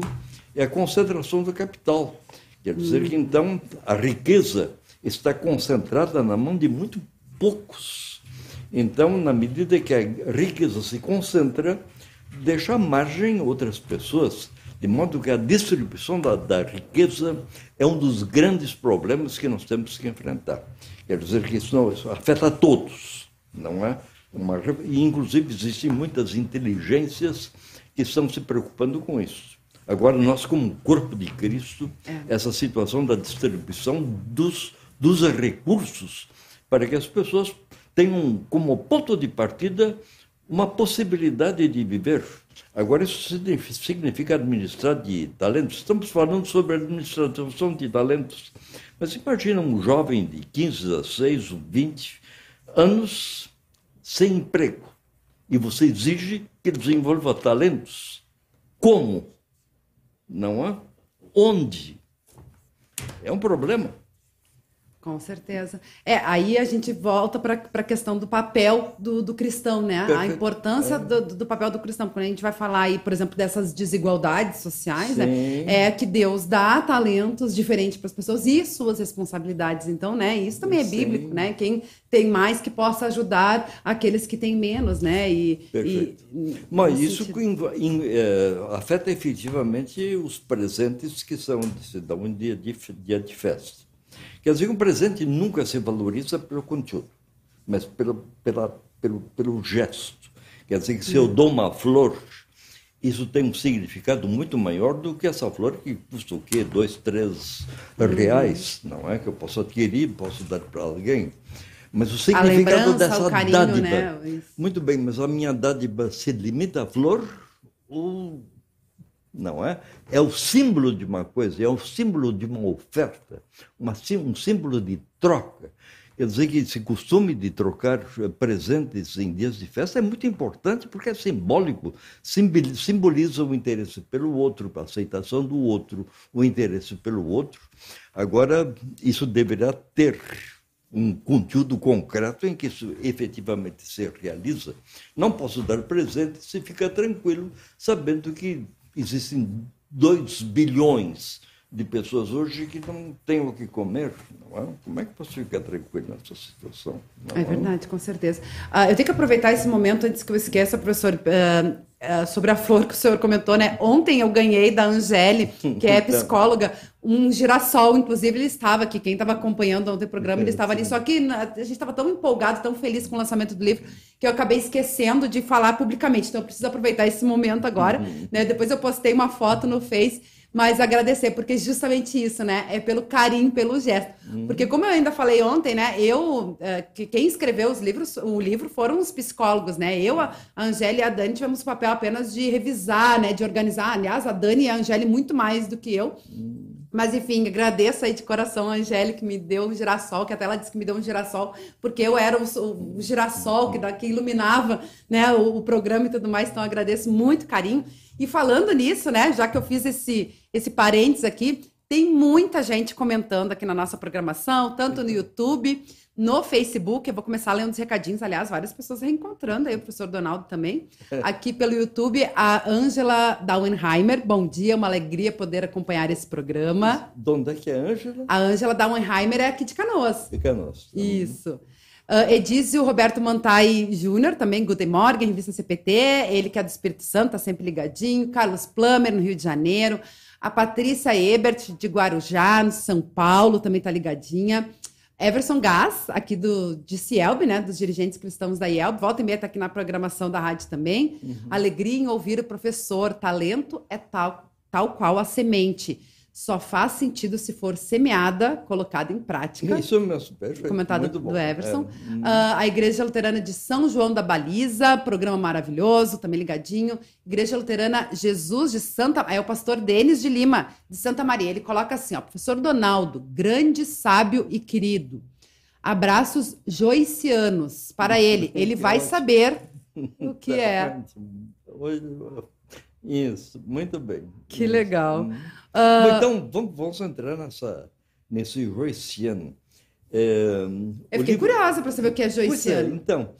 Speaker 4: é a concentração do capital. Quer dizer que então a riqueza está concentrada na mão de muito poucos. Então, na medida que a riqueza se concentra, deixa margem a outras pessoas, de modo que a distribuição da, da riqueza é um dos grandes problemas que nós temos que enfrentar. Quer dizer que isso, não, isso afeta todos não é? Uma, e, inclusive, existem muitas inteligências que estão se preocupando com isso. Agora, nós, como corpo de Cristo, é. essa situação da distribuição dos, dos recursos para que as pessoas tenham como ponto de partida uma possibilidade de viver. Agora, isso significa administrar de talentos. Estamos falando sobre administração de talentos. Mas imagina um jovem de 15, 16 ou 20 anos sem emprego e você exige que desenvolva talentos. Como? Não é? Onde? É um problema.
Speaker 1: Com certeza. É, aí a gente volta para a questão do papel do, do cristão, né? Perfeito. A importância é. do, do, papel do cristão. Quando a gente vai falar aí, por exemplo, dessas desigualdades sociais, né? É que Deus dá talentos diferentes para as pessoas e suas responsabilidades. Então, né? Isso também é Sim. bíblico, né? Quem tem mais que possa ajudar aqueles que têm menos, né? E,
Speaker 4: Perfeito. E, Mas isso sentido... in, é, afeta efetivamente os presentes que são se dão um dia de, dia de festa. Quer dizer, um presente nunca se valoriza pelo conteúdo, mas pelo, pela, pelo, pelo gesto. Quer dizer que se eu dou uma flor, isso tem um significado muito maior do que essa flor que custa o quê? Dois, três reais, não é? Que eu posso adquirir, posso dar para alguém. Mas o significado dessa carinho, dádiva. Né? Muito bem, mas a minha dádiva se limita à flor ou não é? É o símbolo de uma coisa, é o símbolo de uma oferta, uma, um símbolo de troca. Quer dizer que esse costume de trocar presentes em dias de festa é muito importante porque é simbólico, simboliza o interesse pelo outro, a aceitação do outro, o interesse pelo outro. Agora, isso deverá ter um conteúdo concreto em que isso efetivamente se realiza. Não posso dar presente se fica tranquilo, sabendo que existem 2 bilhões de pessoas hoje que não têm o que comer. É? Como é que posso ficar tranquilo nessa situação?
Speaker 1: É, é verdade, com certeza. Uh, eu tenho que aproveitar esse momento antes que eu esqueça, professor, uh, uh, sobre a flor que o senhor comentou, né? Ontem eu ganhei da Angele, que é *laughs* psicóloga, um girassol, inclusive ele estava aqui, quem estava acompanhando ontem o programa, ele estava ali, só que a gente estava tão empolgado, tão feliz com o lançamento do livro, que eu acabei esquecendo de falar publicamente, então eu preciso aproveitar esse momento agora, uhum. né? Depois eu postei uma foto no Face, Mas agradecer, porque justamente isso, né? É pelo carinho, pelo gesto. Uhum. Porque como eu ainda falei ontem, né? Eu, que, quem escreveu os livros, o livro foram os psicólogos, né? Eu, a Angélia e a Dani tivemos o papel apenas de revisar, né? De organizar. Aliás, a Dani e a Angélia muito mais do que eu. Uhum. Mas enfim, agradeço aí de coração a Angélica que me deu um girassol, que até ela disse que me deu um girassol, porque eu era o, o girassol que, que iluminava né, o, o, programa e tudo mais. Então agradeço muito carinho. E falando nisso, né, já que eu fiz esse, esse parênteses aqui, tem muita gente comentando aqui na nossa programação, tanto no YouTube, no Facebook. Eu vou começar lendo os recadinhos, aliás, várias pessoas reencontrando aí, o professor Donaldo também. *laughs* Aqui pelo YouTube, a Ângela Dauenheimer. Bom dia, uma alegria poder acompanhar esse programa.
Speaker 4: De onde é que é a Ângela?
Speaker 1: A Ângela Dauenheimer é aqui de Canoas.
Speaker 4: De Canoas.
Speaker 1: Isso. Uh, Edísio Roberto Mantai Júnior, também Guten Morgen, revista CPT, ele que é do Espírito Santo, tá sempre ligadinho. Carlos Plummer, no Rio de Janeiro. A Patrícia Ebert, de Guarujá, no São Paulo, também tá ligadinha. Everson Gás, aqui do, de Cielb, né, dos dirigentes cristãos da IELB, volta e meia tá aqui na programação da rádio também. Uhum. Alegria em ouvir o professor, talento é tal, tal qual a semente só faz sentido se for semeada, colocada em prática.
Speaker 4: Isso é meu
Speaker 1: Comentado do Everson. É. Uh, a Igreja Luterana de São João da Baliza, programa maravilhoso, também ligadinho. Igreja Luterana Jesus de Santa... É o pastor Denis de Lima, de Santa Maria. Ele coloca assim, ó, professor Donaldo, grande, sábio e querido. Abraços joicianos para ele. *laughs* Ele vai saber *laughs* o que é.
Speaker 4: Isso, muito bem.
Speaker 1: Que legal.
Speaker 4: Hum. Uh... Então, vamos, vamos, entrar nessa, nesse Joyciano.
Speaker 1: É, Eu fiquei livro... curiosa para saber o que é Joyciano.
Speaker 4: É, então,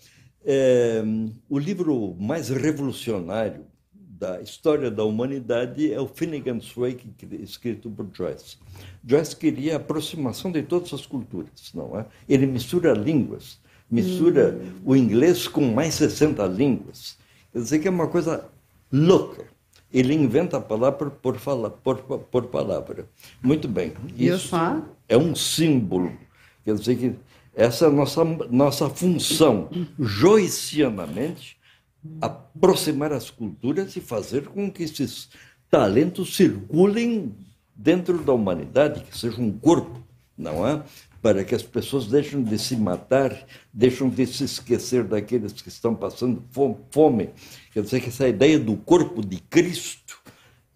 Speaker 4: é, o livro mais revolucionário da história da humanidade é o Finnegan's Wake, escrito por Joyce. Joyce queria a aproximação de todas as culturas, não é? Ele mistura línguas, mistura hum. o inglês com mais 60 línguas. Quer dizer que é uma coisa louca. Ele inventa a palavra por, fala, por, por palavra. Muito bem. Isso é um símbolo. Quer dizer que essa é a nossa, nossa função, joicianamente, aproximar as culturas e fazer com que esses talentos circulem dentro da humanidade, que seja um corpo, não é? Para que as pessoas deixem de se matar, deixem de se esquecer daqueles que estão passando fome Quer dizer que essa ideia do corpo de Cristo,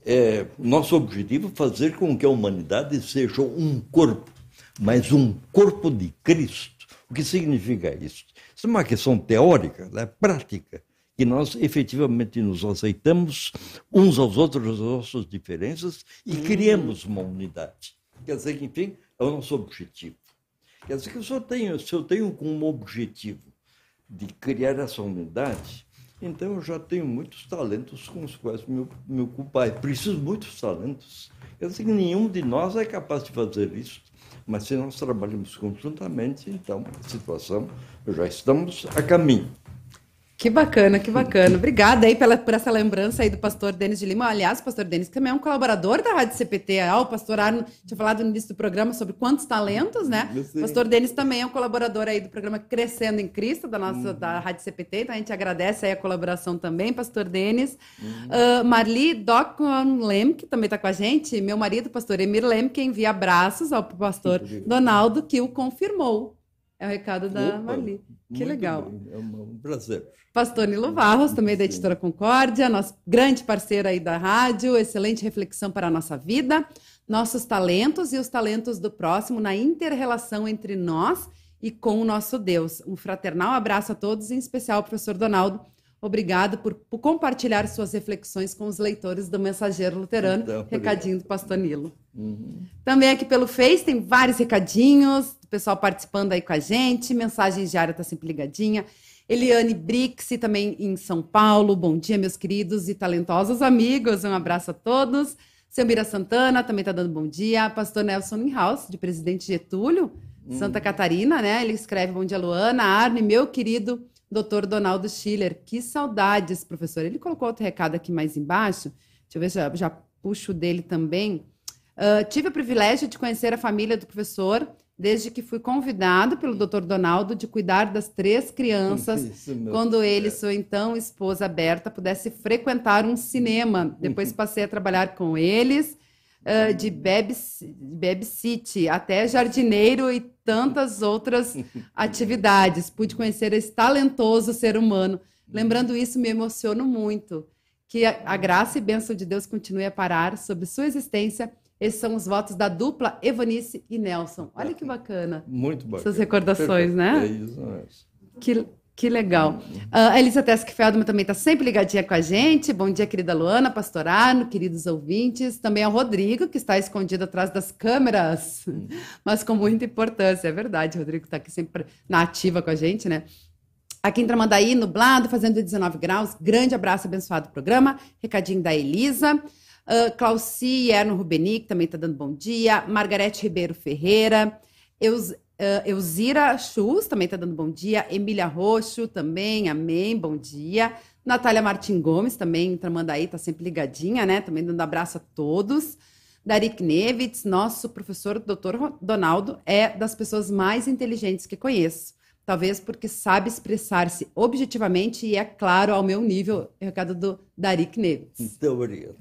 Speaker 4: é nosso objetivo é fazer com que a humanidade seja um corpo, mas um corpo de Cristo. O que significa isso? Isso é uma questão teórica, né? prática, que nós efetivamente nos aceitamos uns aos outros as nossas diferenças e criamos uma unidade. Quer dizer que, enfim, é o nosso objetivo. Quer dizer que se eu tenho, se eu tenho como objetivo de criar essa unidade, então eu já tenho muitos talentos com os quais me, me ocupar. Preciso de muitos talentos. Eu sei que nenhum de nós é capaz de fazer isso. Mas se nós trabalhamos conjuntamente, então a situação já estamos a caminho.
Speaker 1: Que bacana, que bacana. Obrigada aí pela, por essa lembrança aí do pastor Denis de Lima. Aliás, o pastor Denis também é um colaborador da Rádio CPT. Ah, o pastor Arno tinha falado no início do programa sobre quantos talentos, né? O pastor Denis também é um colaborador aí do programa Crescendo em Cristo, da nossa uhum. da Rádio CPT. Então a gente agradece aí a colaboração também, pastor Denis. Uhum. Uh, Marli Docon Lem, que também está com a gente. Meu marido, pastor Emir Lem, que envia abraços ao pastor Donaldo, que o confirmou. É o recado da Opa, Marli. Que legal.
Speaker 4: Bem. É um prazer.
Speaker 1: Pastor Nilo Varros, também da Editora Concórdia, nosso grande parceiro aí da rádio, excelente reflexão para a nossa vida, nossos talentos e os talentos do próximo na inter-relação entre nós e com o nosso Deus. Um fraternal abraço a todos, em especial ao professor Donaldo. Obrigado por, por compartilhar suas reflexões com os leitores do Mensageiro Luterano. Então, recadinho do pastor Nilo. Uhum. Também aqui pelo Face tem vários recadinhos, o pessoal participando aí com a gente, mensagem diária está sempre ligadinha. Eliane Brix, também em São Paulo. Bom dia, meus queridos e talentosos amigos. Um abraço a todos. Seu Mira Santana também está dando bom dia. Pastor Nelson Inhouse, de Presidente Getúlio, hum. Santa Catarina, né? Ele escreve Bom dia, Luana. Arne, meu querido doutor Donaldo Schiller. Que saudades, professor. Ele colocou outro recado aqui mais embaixo. Deixa eu ver se já, já puxo dele também. Uh, tive o privilégio de conhecer a família do professor desde que fui convidado pelo Dr. Donaldo de cuidar das três crianças, *laughs* Isso, quando ele sua então esposa Berta pudesse frequentar um cinema. Depois *laughs* passei a trabalhar com eles. Uh, de babysit até jardineiro e tantas outras *laughs* atividades. Pude conhecer esse talentoso ser humano. Lembrando isso, me emociono muito. Que a, a graça e bênção de Deus continue a parar sobre sua existência. Esses são os votos da dupla Evanice e Nelson. Olha que bacana.
Speaker 4: Muito bacana.
Speaker 1: Essas recordações, né?
Speaker 4: É isso, é isso.
Speaker 1: Que, que legal. Uh, a Elisa Tesk Feldman também está sempre ligadinha com a gente. Bom dia, querida Luana, Pastor Arno, queridos ouvintes. Também ao Rodrigo, que está escondido atrás das câmeras, *laughs* mas com muita importância. É verdade, o Rodrigo está aqui sempre na ativa com a gente, né? Aqui em Tramandaí, nublado, fazendo 19 graus. Grande abraço, abençoado programa. Recadinho da Elisa. Uh, Clauci Erno Rubenic também está dando bom dia. Margarete Ribeiro Ferreira. Uh, Elzira Chus também está dando bom dia. Emília Roxo também, amém, bom dia. Natália Martin Gomes também, Tramandaí, está sempre ligadinha, né? Também dando abraço a todos. Darik Nevitz, nosso professor doutor Donaldo, é das pessoas mais inteligentes que conheço. Talvez porque sabe expressar-se objetivamente e é claro ao meu nível, recado do Darik Nevitz.
Speaker 4: Muito obrigado.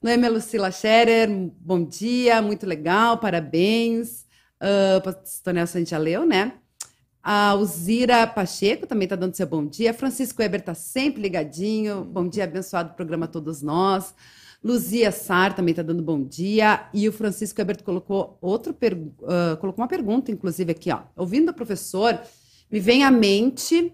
Speaker 1: Noemi Lucila Scherer, bom dia, muito legal, parabéns. Uh, Nelson já leu, né? A Uzira Pacheco também está dando seu bom dia. Francisco Weber está sempre ligadinho. Bom dia, abençoado programa a todos nós. Luzia Sar também está dando bom dia. E o Francisco Weber colocou, outro uh, colocou uma pergunta, inclusive, aqui. Ó. Ouvindo o professor, me vem à mente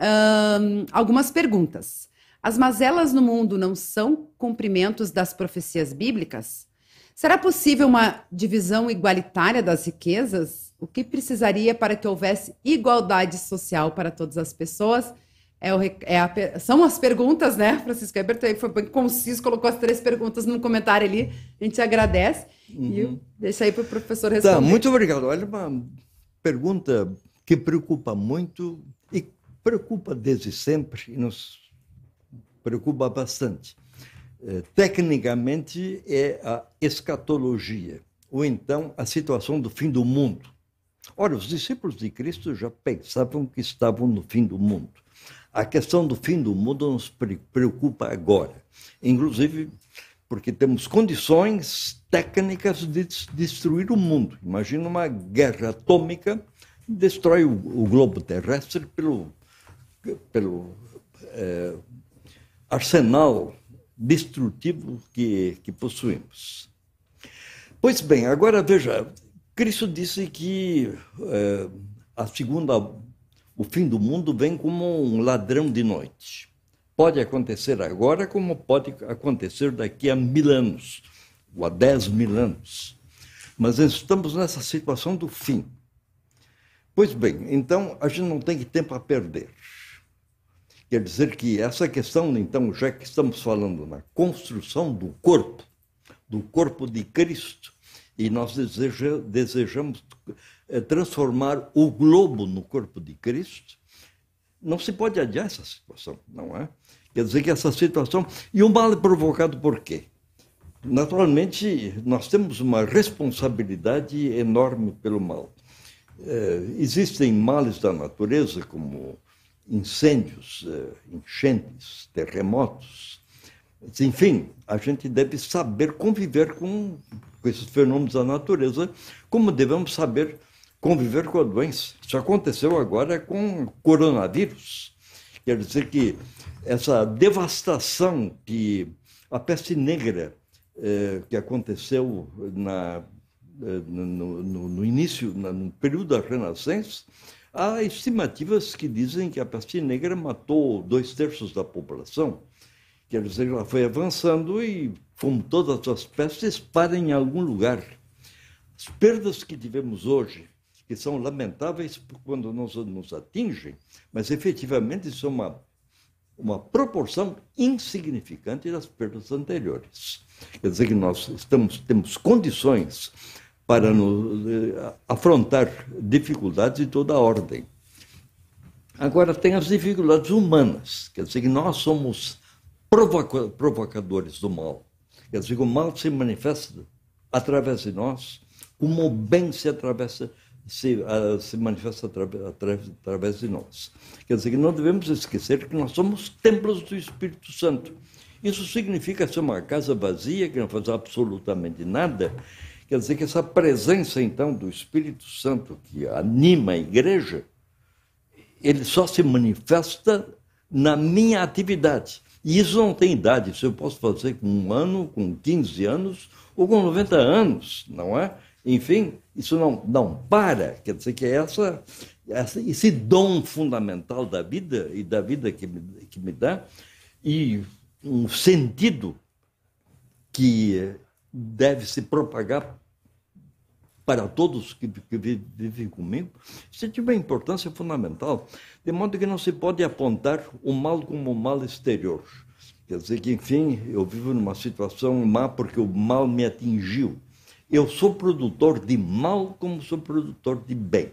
Speaker 1: um, algumas perguntas. As mazelas no mundo não são cumprimentos das profecias bíblicas? Será possível uma divisão igualitária das riquezas? O que precisaria para que houvesse igualdade social para todas as pessoas? É o, é a, são as perguntas, né? Francisco Ebert foi bem conciso, colocou as três perguntas no comentário ali. A gente agradece. Uhum. E deixa aí para o professor tá, responder.
Speaker 4: Tá, muito obrigado. Olha, uma pergunta que preocupa muito e preocupa desde sempre e nos preocupa bastante. Eh, tecnicamente é a escatologia, ou então a situação do fim do mundo. Ora, os discípulos de Cristo já pensavam que estavam no fim do mundo. A questão do fim do mundo nos preocupa agora, inclusive porque temos condições técnicas de destruir o mundo. Imagina uma guerra atômica destrói o, globo terrestre pelo, pelo é, arsenal destrutivo que, que possuímos. Pois bem, agora veja, Cristo disse que é, a segunda, o fim do mundo vem como um ladrão de noite. Pode acontecer agora, como pode acontecer daqui a mil anos, ou a dez mil anos. Mas estamos nessa situação do fim. Pois bem, então a gente não tem tempo a perder. Quer dizer que essa questão, então, já que estamos falando na construção do corpo, do corpo de Cristo, e nós deseja, desejamos é, transformar o globo no corpo de Cristo, não se pode adiar essa situação, não é? Quer dizer que essa situação. E o mal é provocado por quê? Naturalmente, nós temos uma responsabilidade enorme pelo mal. É, existem males da natureza, como incêndios, eh, enchentes, terremotos. Enfim, a gente deve saber conviver com, esses fenômenos da natureza, como devemos saber conviver com a doença. Isso aconteceu agora com o coronavírus. Quer dizer que essa devastação que a peste negra eh, que aconteceu na, eh, no, no, no, início, no período da Renascença, Há estimativas que dizem que a peste negra matou dois terços da população. Quer dizer, ela foi avançando e, como todas as pestes, para em algum lugar. As perdas que tivemos hoje, que são lamentáveis quando nos, nos atingem, mas efetivamente são uma, uma proporção insignificante das perdas anteriores. Quer dizer que nós estamos, temos condições para nos, eh, afrontar dificuldades de toda ordem. Agora, tem as dificuldades humanas, quer dizer que nós somos provoca provocadores do mal. Quer dizer que o mal se manifesta através de nós, como o bem se, atravessa, se, uh, se manifesta através, através de nós. Quer dizer que não devemos esquecer que nós somos templos do Espírito Santo. Isso significa ser uma casa vazia, que não faz absolutamente nada. Quer dizer que essa presença, então, do Espírito Santo que anima a igreja, ele só se manifesta na minha atividade. E isso não tem idade, isso eu posso fazer com um ano, com 15 anos ou com 90 anos, não é? Enfim, isso não, não para. Quer dizer que é essa, essa, esse dom fundamental da vida e da vida que me, que me dá, e um sentido que deve se propagar para todos que, que vivem comigo, isso tem uma importância fundamental, de modo que não se pode apontar o mal como um mal exterior. Quer dizer que, enfim, eu vivo numa situação má porque o mal me atingiu. Eu sou produtor de mal como sou produtor de bem.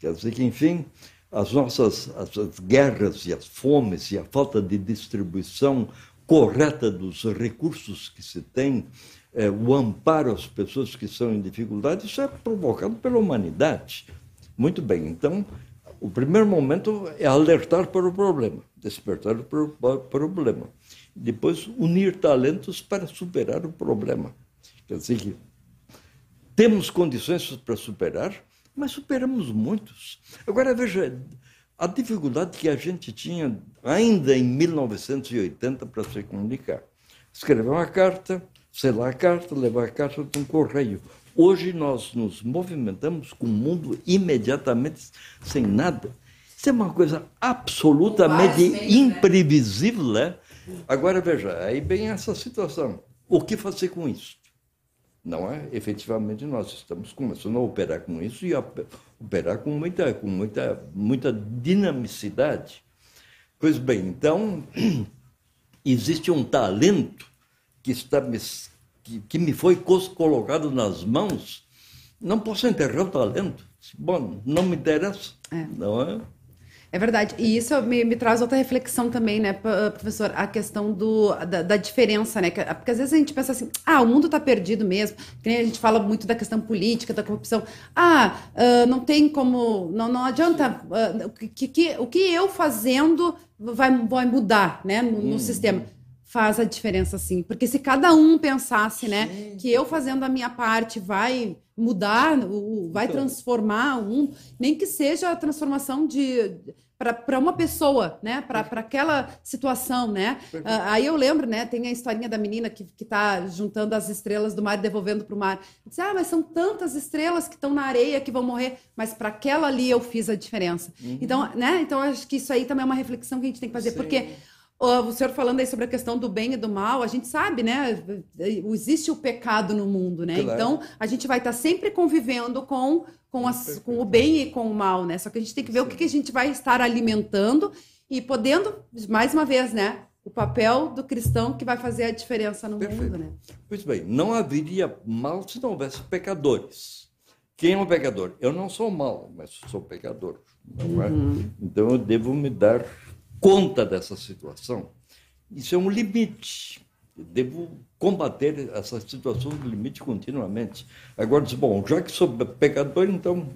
Speaker 4: Quer dizer que, enfim, as nossas as, as guerras e as fomes e a falta de distribuição correta dos recursos que se tem, é, o amparo às pessoas que estão em dificuldade, isso é provocado pela humanidade. Muito bem, então, o primeiro momento é alertar para o problema, despertar para o problema. Depois, unir talentos para superar o problema. Quer dizer que temos condições para superar, mas superamos muitos. Agora, veja, a dificuldade que a gente tinha ainda em 1980 para se comunicar. Escrever uma carta, selar a carta, levar a carta de um correio. Hoje nós nos movimentamos com o mundo imediatamente sem nada. Isso é uma coisa absolutamente né? imprevisível, né? Agora veja, aí vem essa situação. O que fazer com isso? Não é? Efetivamente nós estamos começando a operar com isso e a operar com muita, com muita, muita dinamicidade. Pois bem, então *clears throat* existe um talento que está me, que, que me foi colocado nas mãos. Não posso enterrar o talento. Bom, não me interessa, é. não é?
Speaker 1: É verdade. E isso me, me, traz outra reflexão também, né, professor? A questão do, da, da, diferença, né? Porque às vezes a gente pensa assim, ah, o mundo está perdido mesmo. Que nem a gente fala muito da questão política, da corrupção. Ah, uh, não tem como. Não, não adianta. Uh, que, que, o que eu fazendo vai, vai mudar, né, no, no hum. sistema faz a diferença sim. Porque se cada um pensasse, né, sim. que eu fazendo a minha parte vai mudar, vai então. transformar o mundo, nem que seja a transformação de para uma pessoa, né? Para aquela situação, né? Uh, aí eu lembro, né? Tem a historinha da menina que está juntando as estrelas do mar e devolvendo para o mar. Diz, ah, mas são tantas estrelas que estão na areia que vão morrer, mas para aquela ali eu fiz a diferença. Uhum. Então, né? Então acho que isso aí também é uma reflexão que a gente tem que fazer, Sim. porque o senhor falando aí sobre a questão do bem e do mal, a gente sabe, né? Existe o pecado no mundo, né? Claro. Então, a gente vai estar sempre convivendo com, com, as, com o bem e com o mal, né? Só que a gente tem que ver Sim. o que, que a gente vai estar alimentando e podendo, mais uma vez, né? O papel do cristão que vai fazer a diferença no Perfeito. mundo, né?
Speaker 4: Pois bem, não haveria mal se não houvesse pecadores. Quem é um pecador? Eu não sou mal, mas sou pecador. Não é? Uhum. Então eu devo me dar conta dessa situação, isso é um limite. Eu devo combater essa situação do limite continuamente. Agora, diz, bom, já que sou pecador, então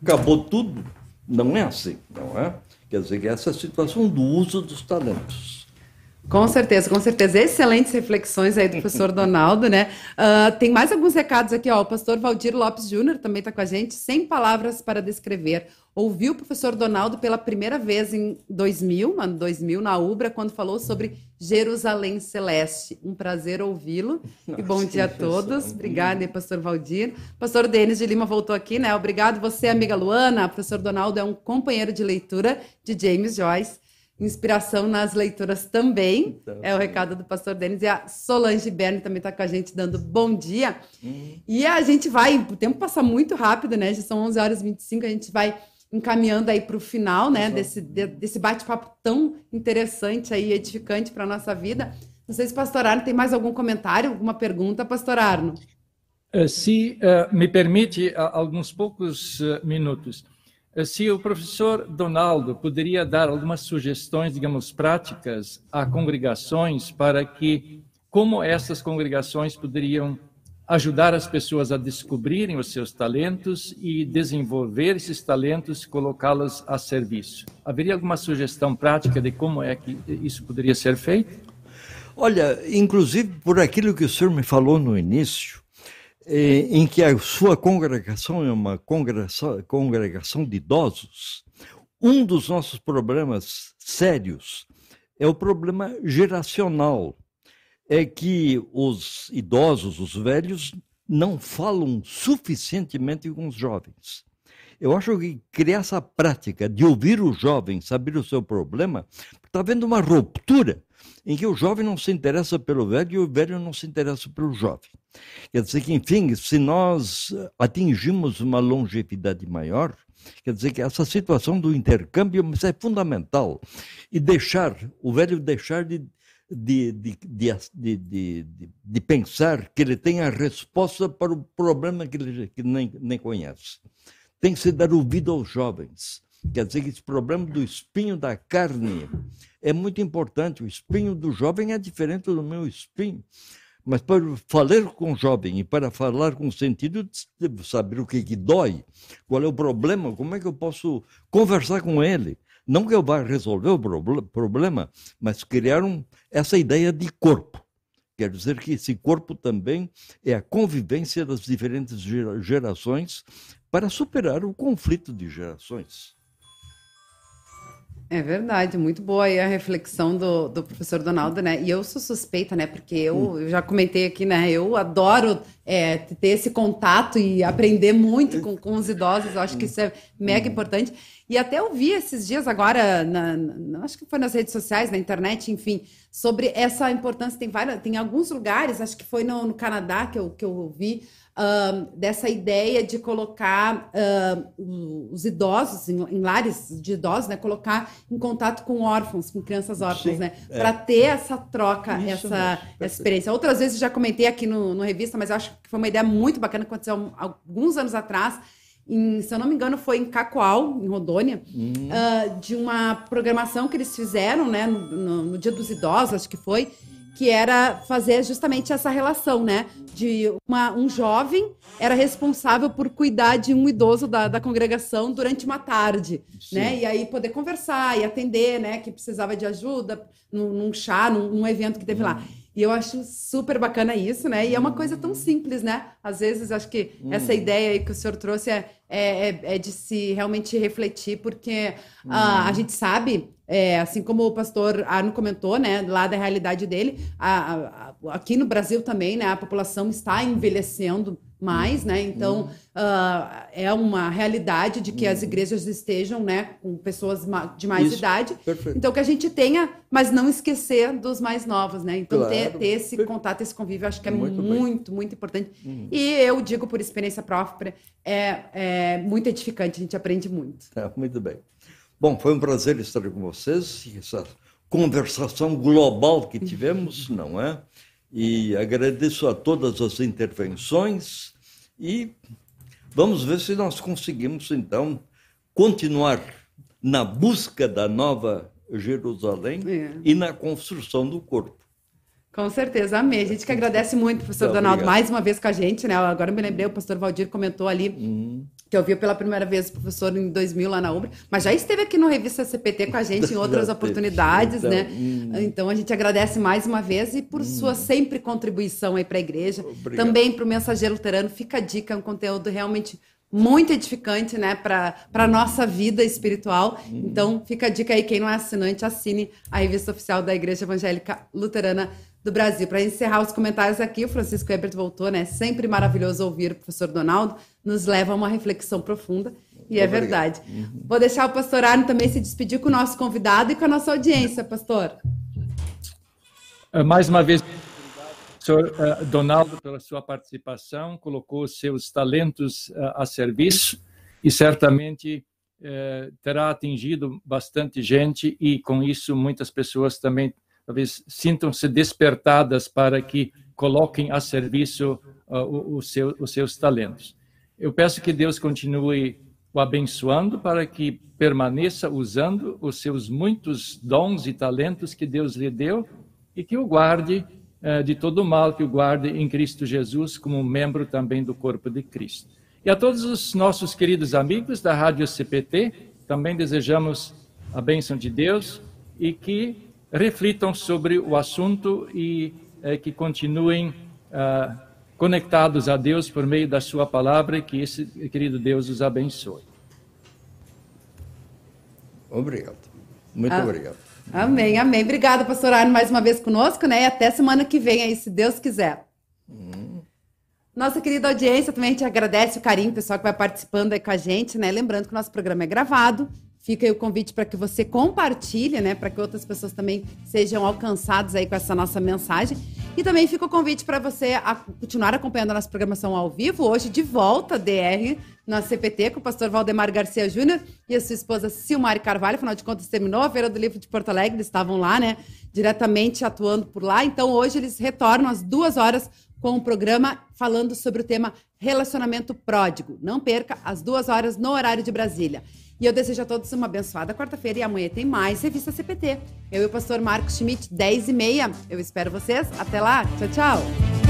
Speaker 4: acabou tudo. Não é assim, não é? Quer dizer, que essa situação do uso dos talentos.
Speaker 1: Com certeza, com certeza. Excelentes reflexões aí do professor Donaldo, né? Uh, tem mais alguns recados aqui, ó. O pastor Valdir Lopes Júnior também está com a gente, sem palavras para descrever. Ouviu o professor Donaldo pela primeira vez em 2000, ano 2000, na UBRA, quando falou sobre Jerusalém Celeste. Um prazer ouvi-lo. E bom dia a todos. Obrigada, pastor Valdir. Pastor Denis de Lima voltou aqui, né? Obrigado você, amiga Luana. O professor Donaldo é um companheiro de leitura de James Joyce inspiração nas leituras também. Então, é o recado do pastor Denis. E a Solange Berni também está com a gente dando bom dia. Uhum. E a gente vai, o tempo passa muito rápido, né? Já são 11 horas e 25, a gente vai encaminhando aí para o final, né? Desse, de, desse bate-papo tão interessante aí, edificante para a nossa vida. Não sei se pastor Arno tem mais algum comentário, alguma pergunta, pastor Arno.
Speaker 2: Eh, se uh, me permite uh, alguns poucos uh, minutos. Se o professor Donaldo poderia dar algumas sugestões, digamos, práticas a congregações para que, como essas congregações poderiam ajudar as pessoas a descobrirem os seus talentos e desenvolver esses talentos colocá-los a serviço. Haveria alguma sugestão prática de como é que isso poderia ser feito?
Speaker 4: Olha, inclusive por aquilo que o senhor me falou no início, em que a sua congregação é uma congregação, congregação de idosos, um dos nossos problemas sérios é o problema geracional. É que os idosos, os velhos, não falam suficientemente com os jovens. Eu acho que criar essa prática de ouvir o jovem, saber o seu problema, está havendo uma ruptura em que o jovem não se interessa pelo velho e o velho não se interessa pelo jovem. Quer dizer que, enfim, se nós atingimos uma longevidade maior, quer dizer que essa situação do intercâmbio é fundamental. E deixar, o velho deixar de, de, de, de, pensar que ele tem a resposta para o problema que ele nem, nem conhece. Tem que se dar ouvido aos jovens. Quer dizer que esse problema do espinho da carne é muito importante. O espinho do jovem é diferente do meu espinho. Mas para falar com o jovem e para falar com sentido, devo saber o que, que dói, qual é o problema, como é que eu posso conversar com ele. Não que eu vá resolver o problema, mas criar um, essa ideia de corpo. Quer dizer que esse corpo também é a convivência das diferentes gerações para superar o conflito de gerações.
Speaker 1: É verdade, muito boa aí a reflexão do, do professor Donaldo, né? E eu sou suspeita, né? Porque eu, hum. eu já comentei aqui, né? Eu adoro é, ter esse contato e aprender muito com, com os idosos. Eu acho que isso é mega hum. importante. E até eu vi esses dias agora, na, na, acho que foi nas redes sociais, na internet, enfim, sobre essa importância. Tem várias, tem alguns lugares, acho que foi no, no Canadá que eu, que eu vi, uh, dessa ideia de colocar uh, os idosos, em, em, lares de idosos, né, colocar em contato com órfãos, com crianças órfãs, Sim, né, é. para ter essa troca, Isso essa, essa experiência. Outras vezes já comentei aqui no, no revista, mas acho que foi uma ideia muito bacana que aconteceu alguns anos atrás. Em, se eu não me engano, foi em Cacoal, em Rodônia, hum. uh, de uma programação que eles fizeram, né, no, no, no Dia dos Idosos, acho que foi, que era fazer justamente essa relação, né? De uma, um jovem era responsável por cuidar de um idoso da, da congregação durante uma tarde, Sim. né? E aí poder conversar e atender, né? Que precisava de ajuda num, num chá, num, num, evento que teve hum. lá. E eu acho super bacana isso, né? E é uma coisa tão simples, né? Às vezes, acho que hum. essa ideia aí que o senhor trouxe é, é, é, de se realmente refletir, porque hum. a, a gente sabe é, assim como o pastor Arno comentou, né, lá da realidade dele, a, a, aqui no Brasil também, né, a população está envelhecendo mais, né, então uh, é uma realidade de que as igrejas estejam, né, com pessoas de mais Isso, idade, perfeito. então que a gente tenha, mas não esquecer dos mais novos, né, então claro. ter, ter, esse contato, esse convívio, acho que é muito, muito, muito importante, uhum. e eu digo por experiência própria, é, é muito edificante, a gente aprende muito.
Speaker 4: É, muito bem. Bom, foi um prazer estar com vocês, essa conversação global que tivemos, *laughs* não é? E agradeço a todas as intervenções e vamos ver se nós conseguimos, então, continuar na busca da nova Jerusalém é. e na construção do corpo.
Speaker 1: Com certeza, amei. A gente que agradece muito, professor Donaldo, mais uma vez com a gente, né? Agora me lembrei, o pastor Valdir comentou ali uhum. Que eu vi pela primeira vez o professor em 2000 lá na UBRA, mas já esteve aqui no Revista CPT com a *laughs* gente em outras oportunidades, então, né? Uhum. Então a gente agradece mais uma vez e por uhum. sua sempre contribuição aí para a igreja, Obrigado. também para o Mensageiro Luterano. Fica a dica, é um conteúdo realmente muito edificante, né, para a nossa vida espiritual. Uhum. Então, fica a dica aí, quem não é assinante, assine a revista oficial da Igreja Evangélica Luterana do Brasil. Para encerrar os comentários aqui, o Francisco Ebert voltou, né? Sempre maravilhoso ouvir o professor Donaldo, nos leva a uma reflexão profunda. E é verdade. Uhum. Vou deixar o pastor Arno também se despedir com o nosso convidado e com a nossa audiência, pastor.
Speaker 2: É, mais uma vez, senhor uh, Donaldo, pela sua participação, colocou seus talentos uh, a serviço e certamente terá atingido bastante gente e, com isso, muitas pessoas também talvez sintam-se despertadas para que coloquem a serviço uh, o, seu, os seus talentos. Eu peço que Deus continue o abençoando para que permaneça usando os seus muitos dons e talentos que Deus lhe deu e que o guarde uh, de todo o mal, que o guarde em Cristo Jesus como membro também do corpo de Cristo. E a todos os nossos queridos amigos da Rádio CPT, também desejamos a bênção de Deus e que reflitam sobre o assunto e eh, que continuem ah, conectados a Deus por meio da Sua palavra e que esse querido Deus os abençoe.
Speaker 4: Obrigado. Muito
Speaker 1: Ah.
Speaker 4: obrigado.
Speaker 1: Amém, amém. Obrigada, pastor Arno, mais uma vez conosco, né? E até semana que vem aí, se Deus quiser. Nossa querida audiência, também a gente agradece o carinho, pessoal que vai participando aí com a gente, né? Lembrando que o nosso programa é gravado. Fica aí o convite para que você compartilhe, né? Para que outras pessoas também sejam alcançadas aí com essa nossa mensagem. E também fica o convite para você continuar acompanhando a nossa programação ao vivo. Hoje, de volta, DR, na CPT, com o pastor Valdemar Garcia Júnior e a sua esposa Silmari Carvalho. Afinal de contas, terminou a Feira do Livro de Porto Alegre, eles estavam lá, né? Diretamente atuando por lá. Então, hoje eles retornam às duas horas com um programa falando sobre o tema relacionamento pródigo. Não perca, às duas horas no horário de Brasília. E eu desejo a todos uma abençoada quarta-feira e amanhã tem mais Revista CPT. Eu e o pastor Marcos Schmidt, 10 e meia. Eu espero vocês. Até lá. Tchau, tchau.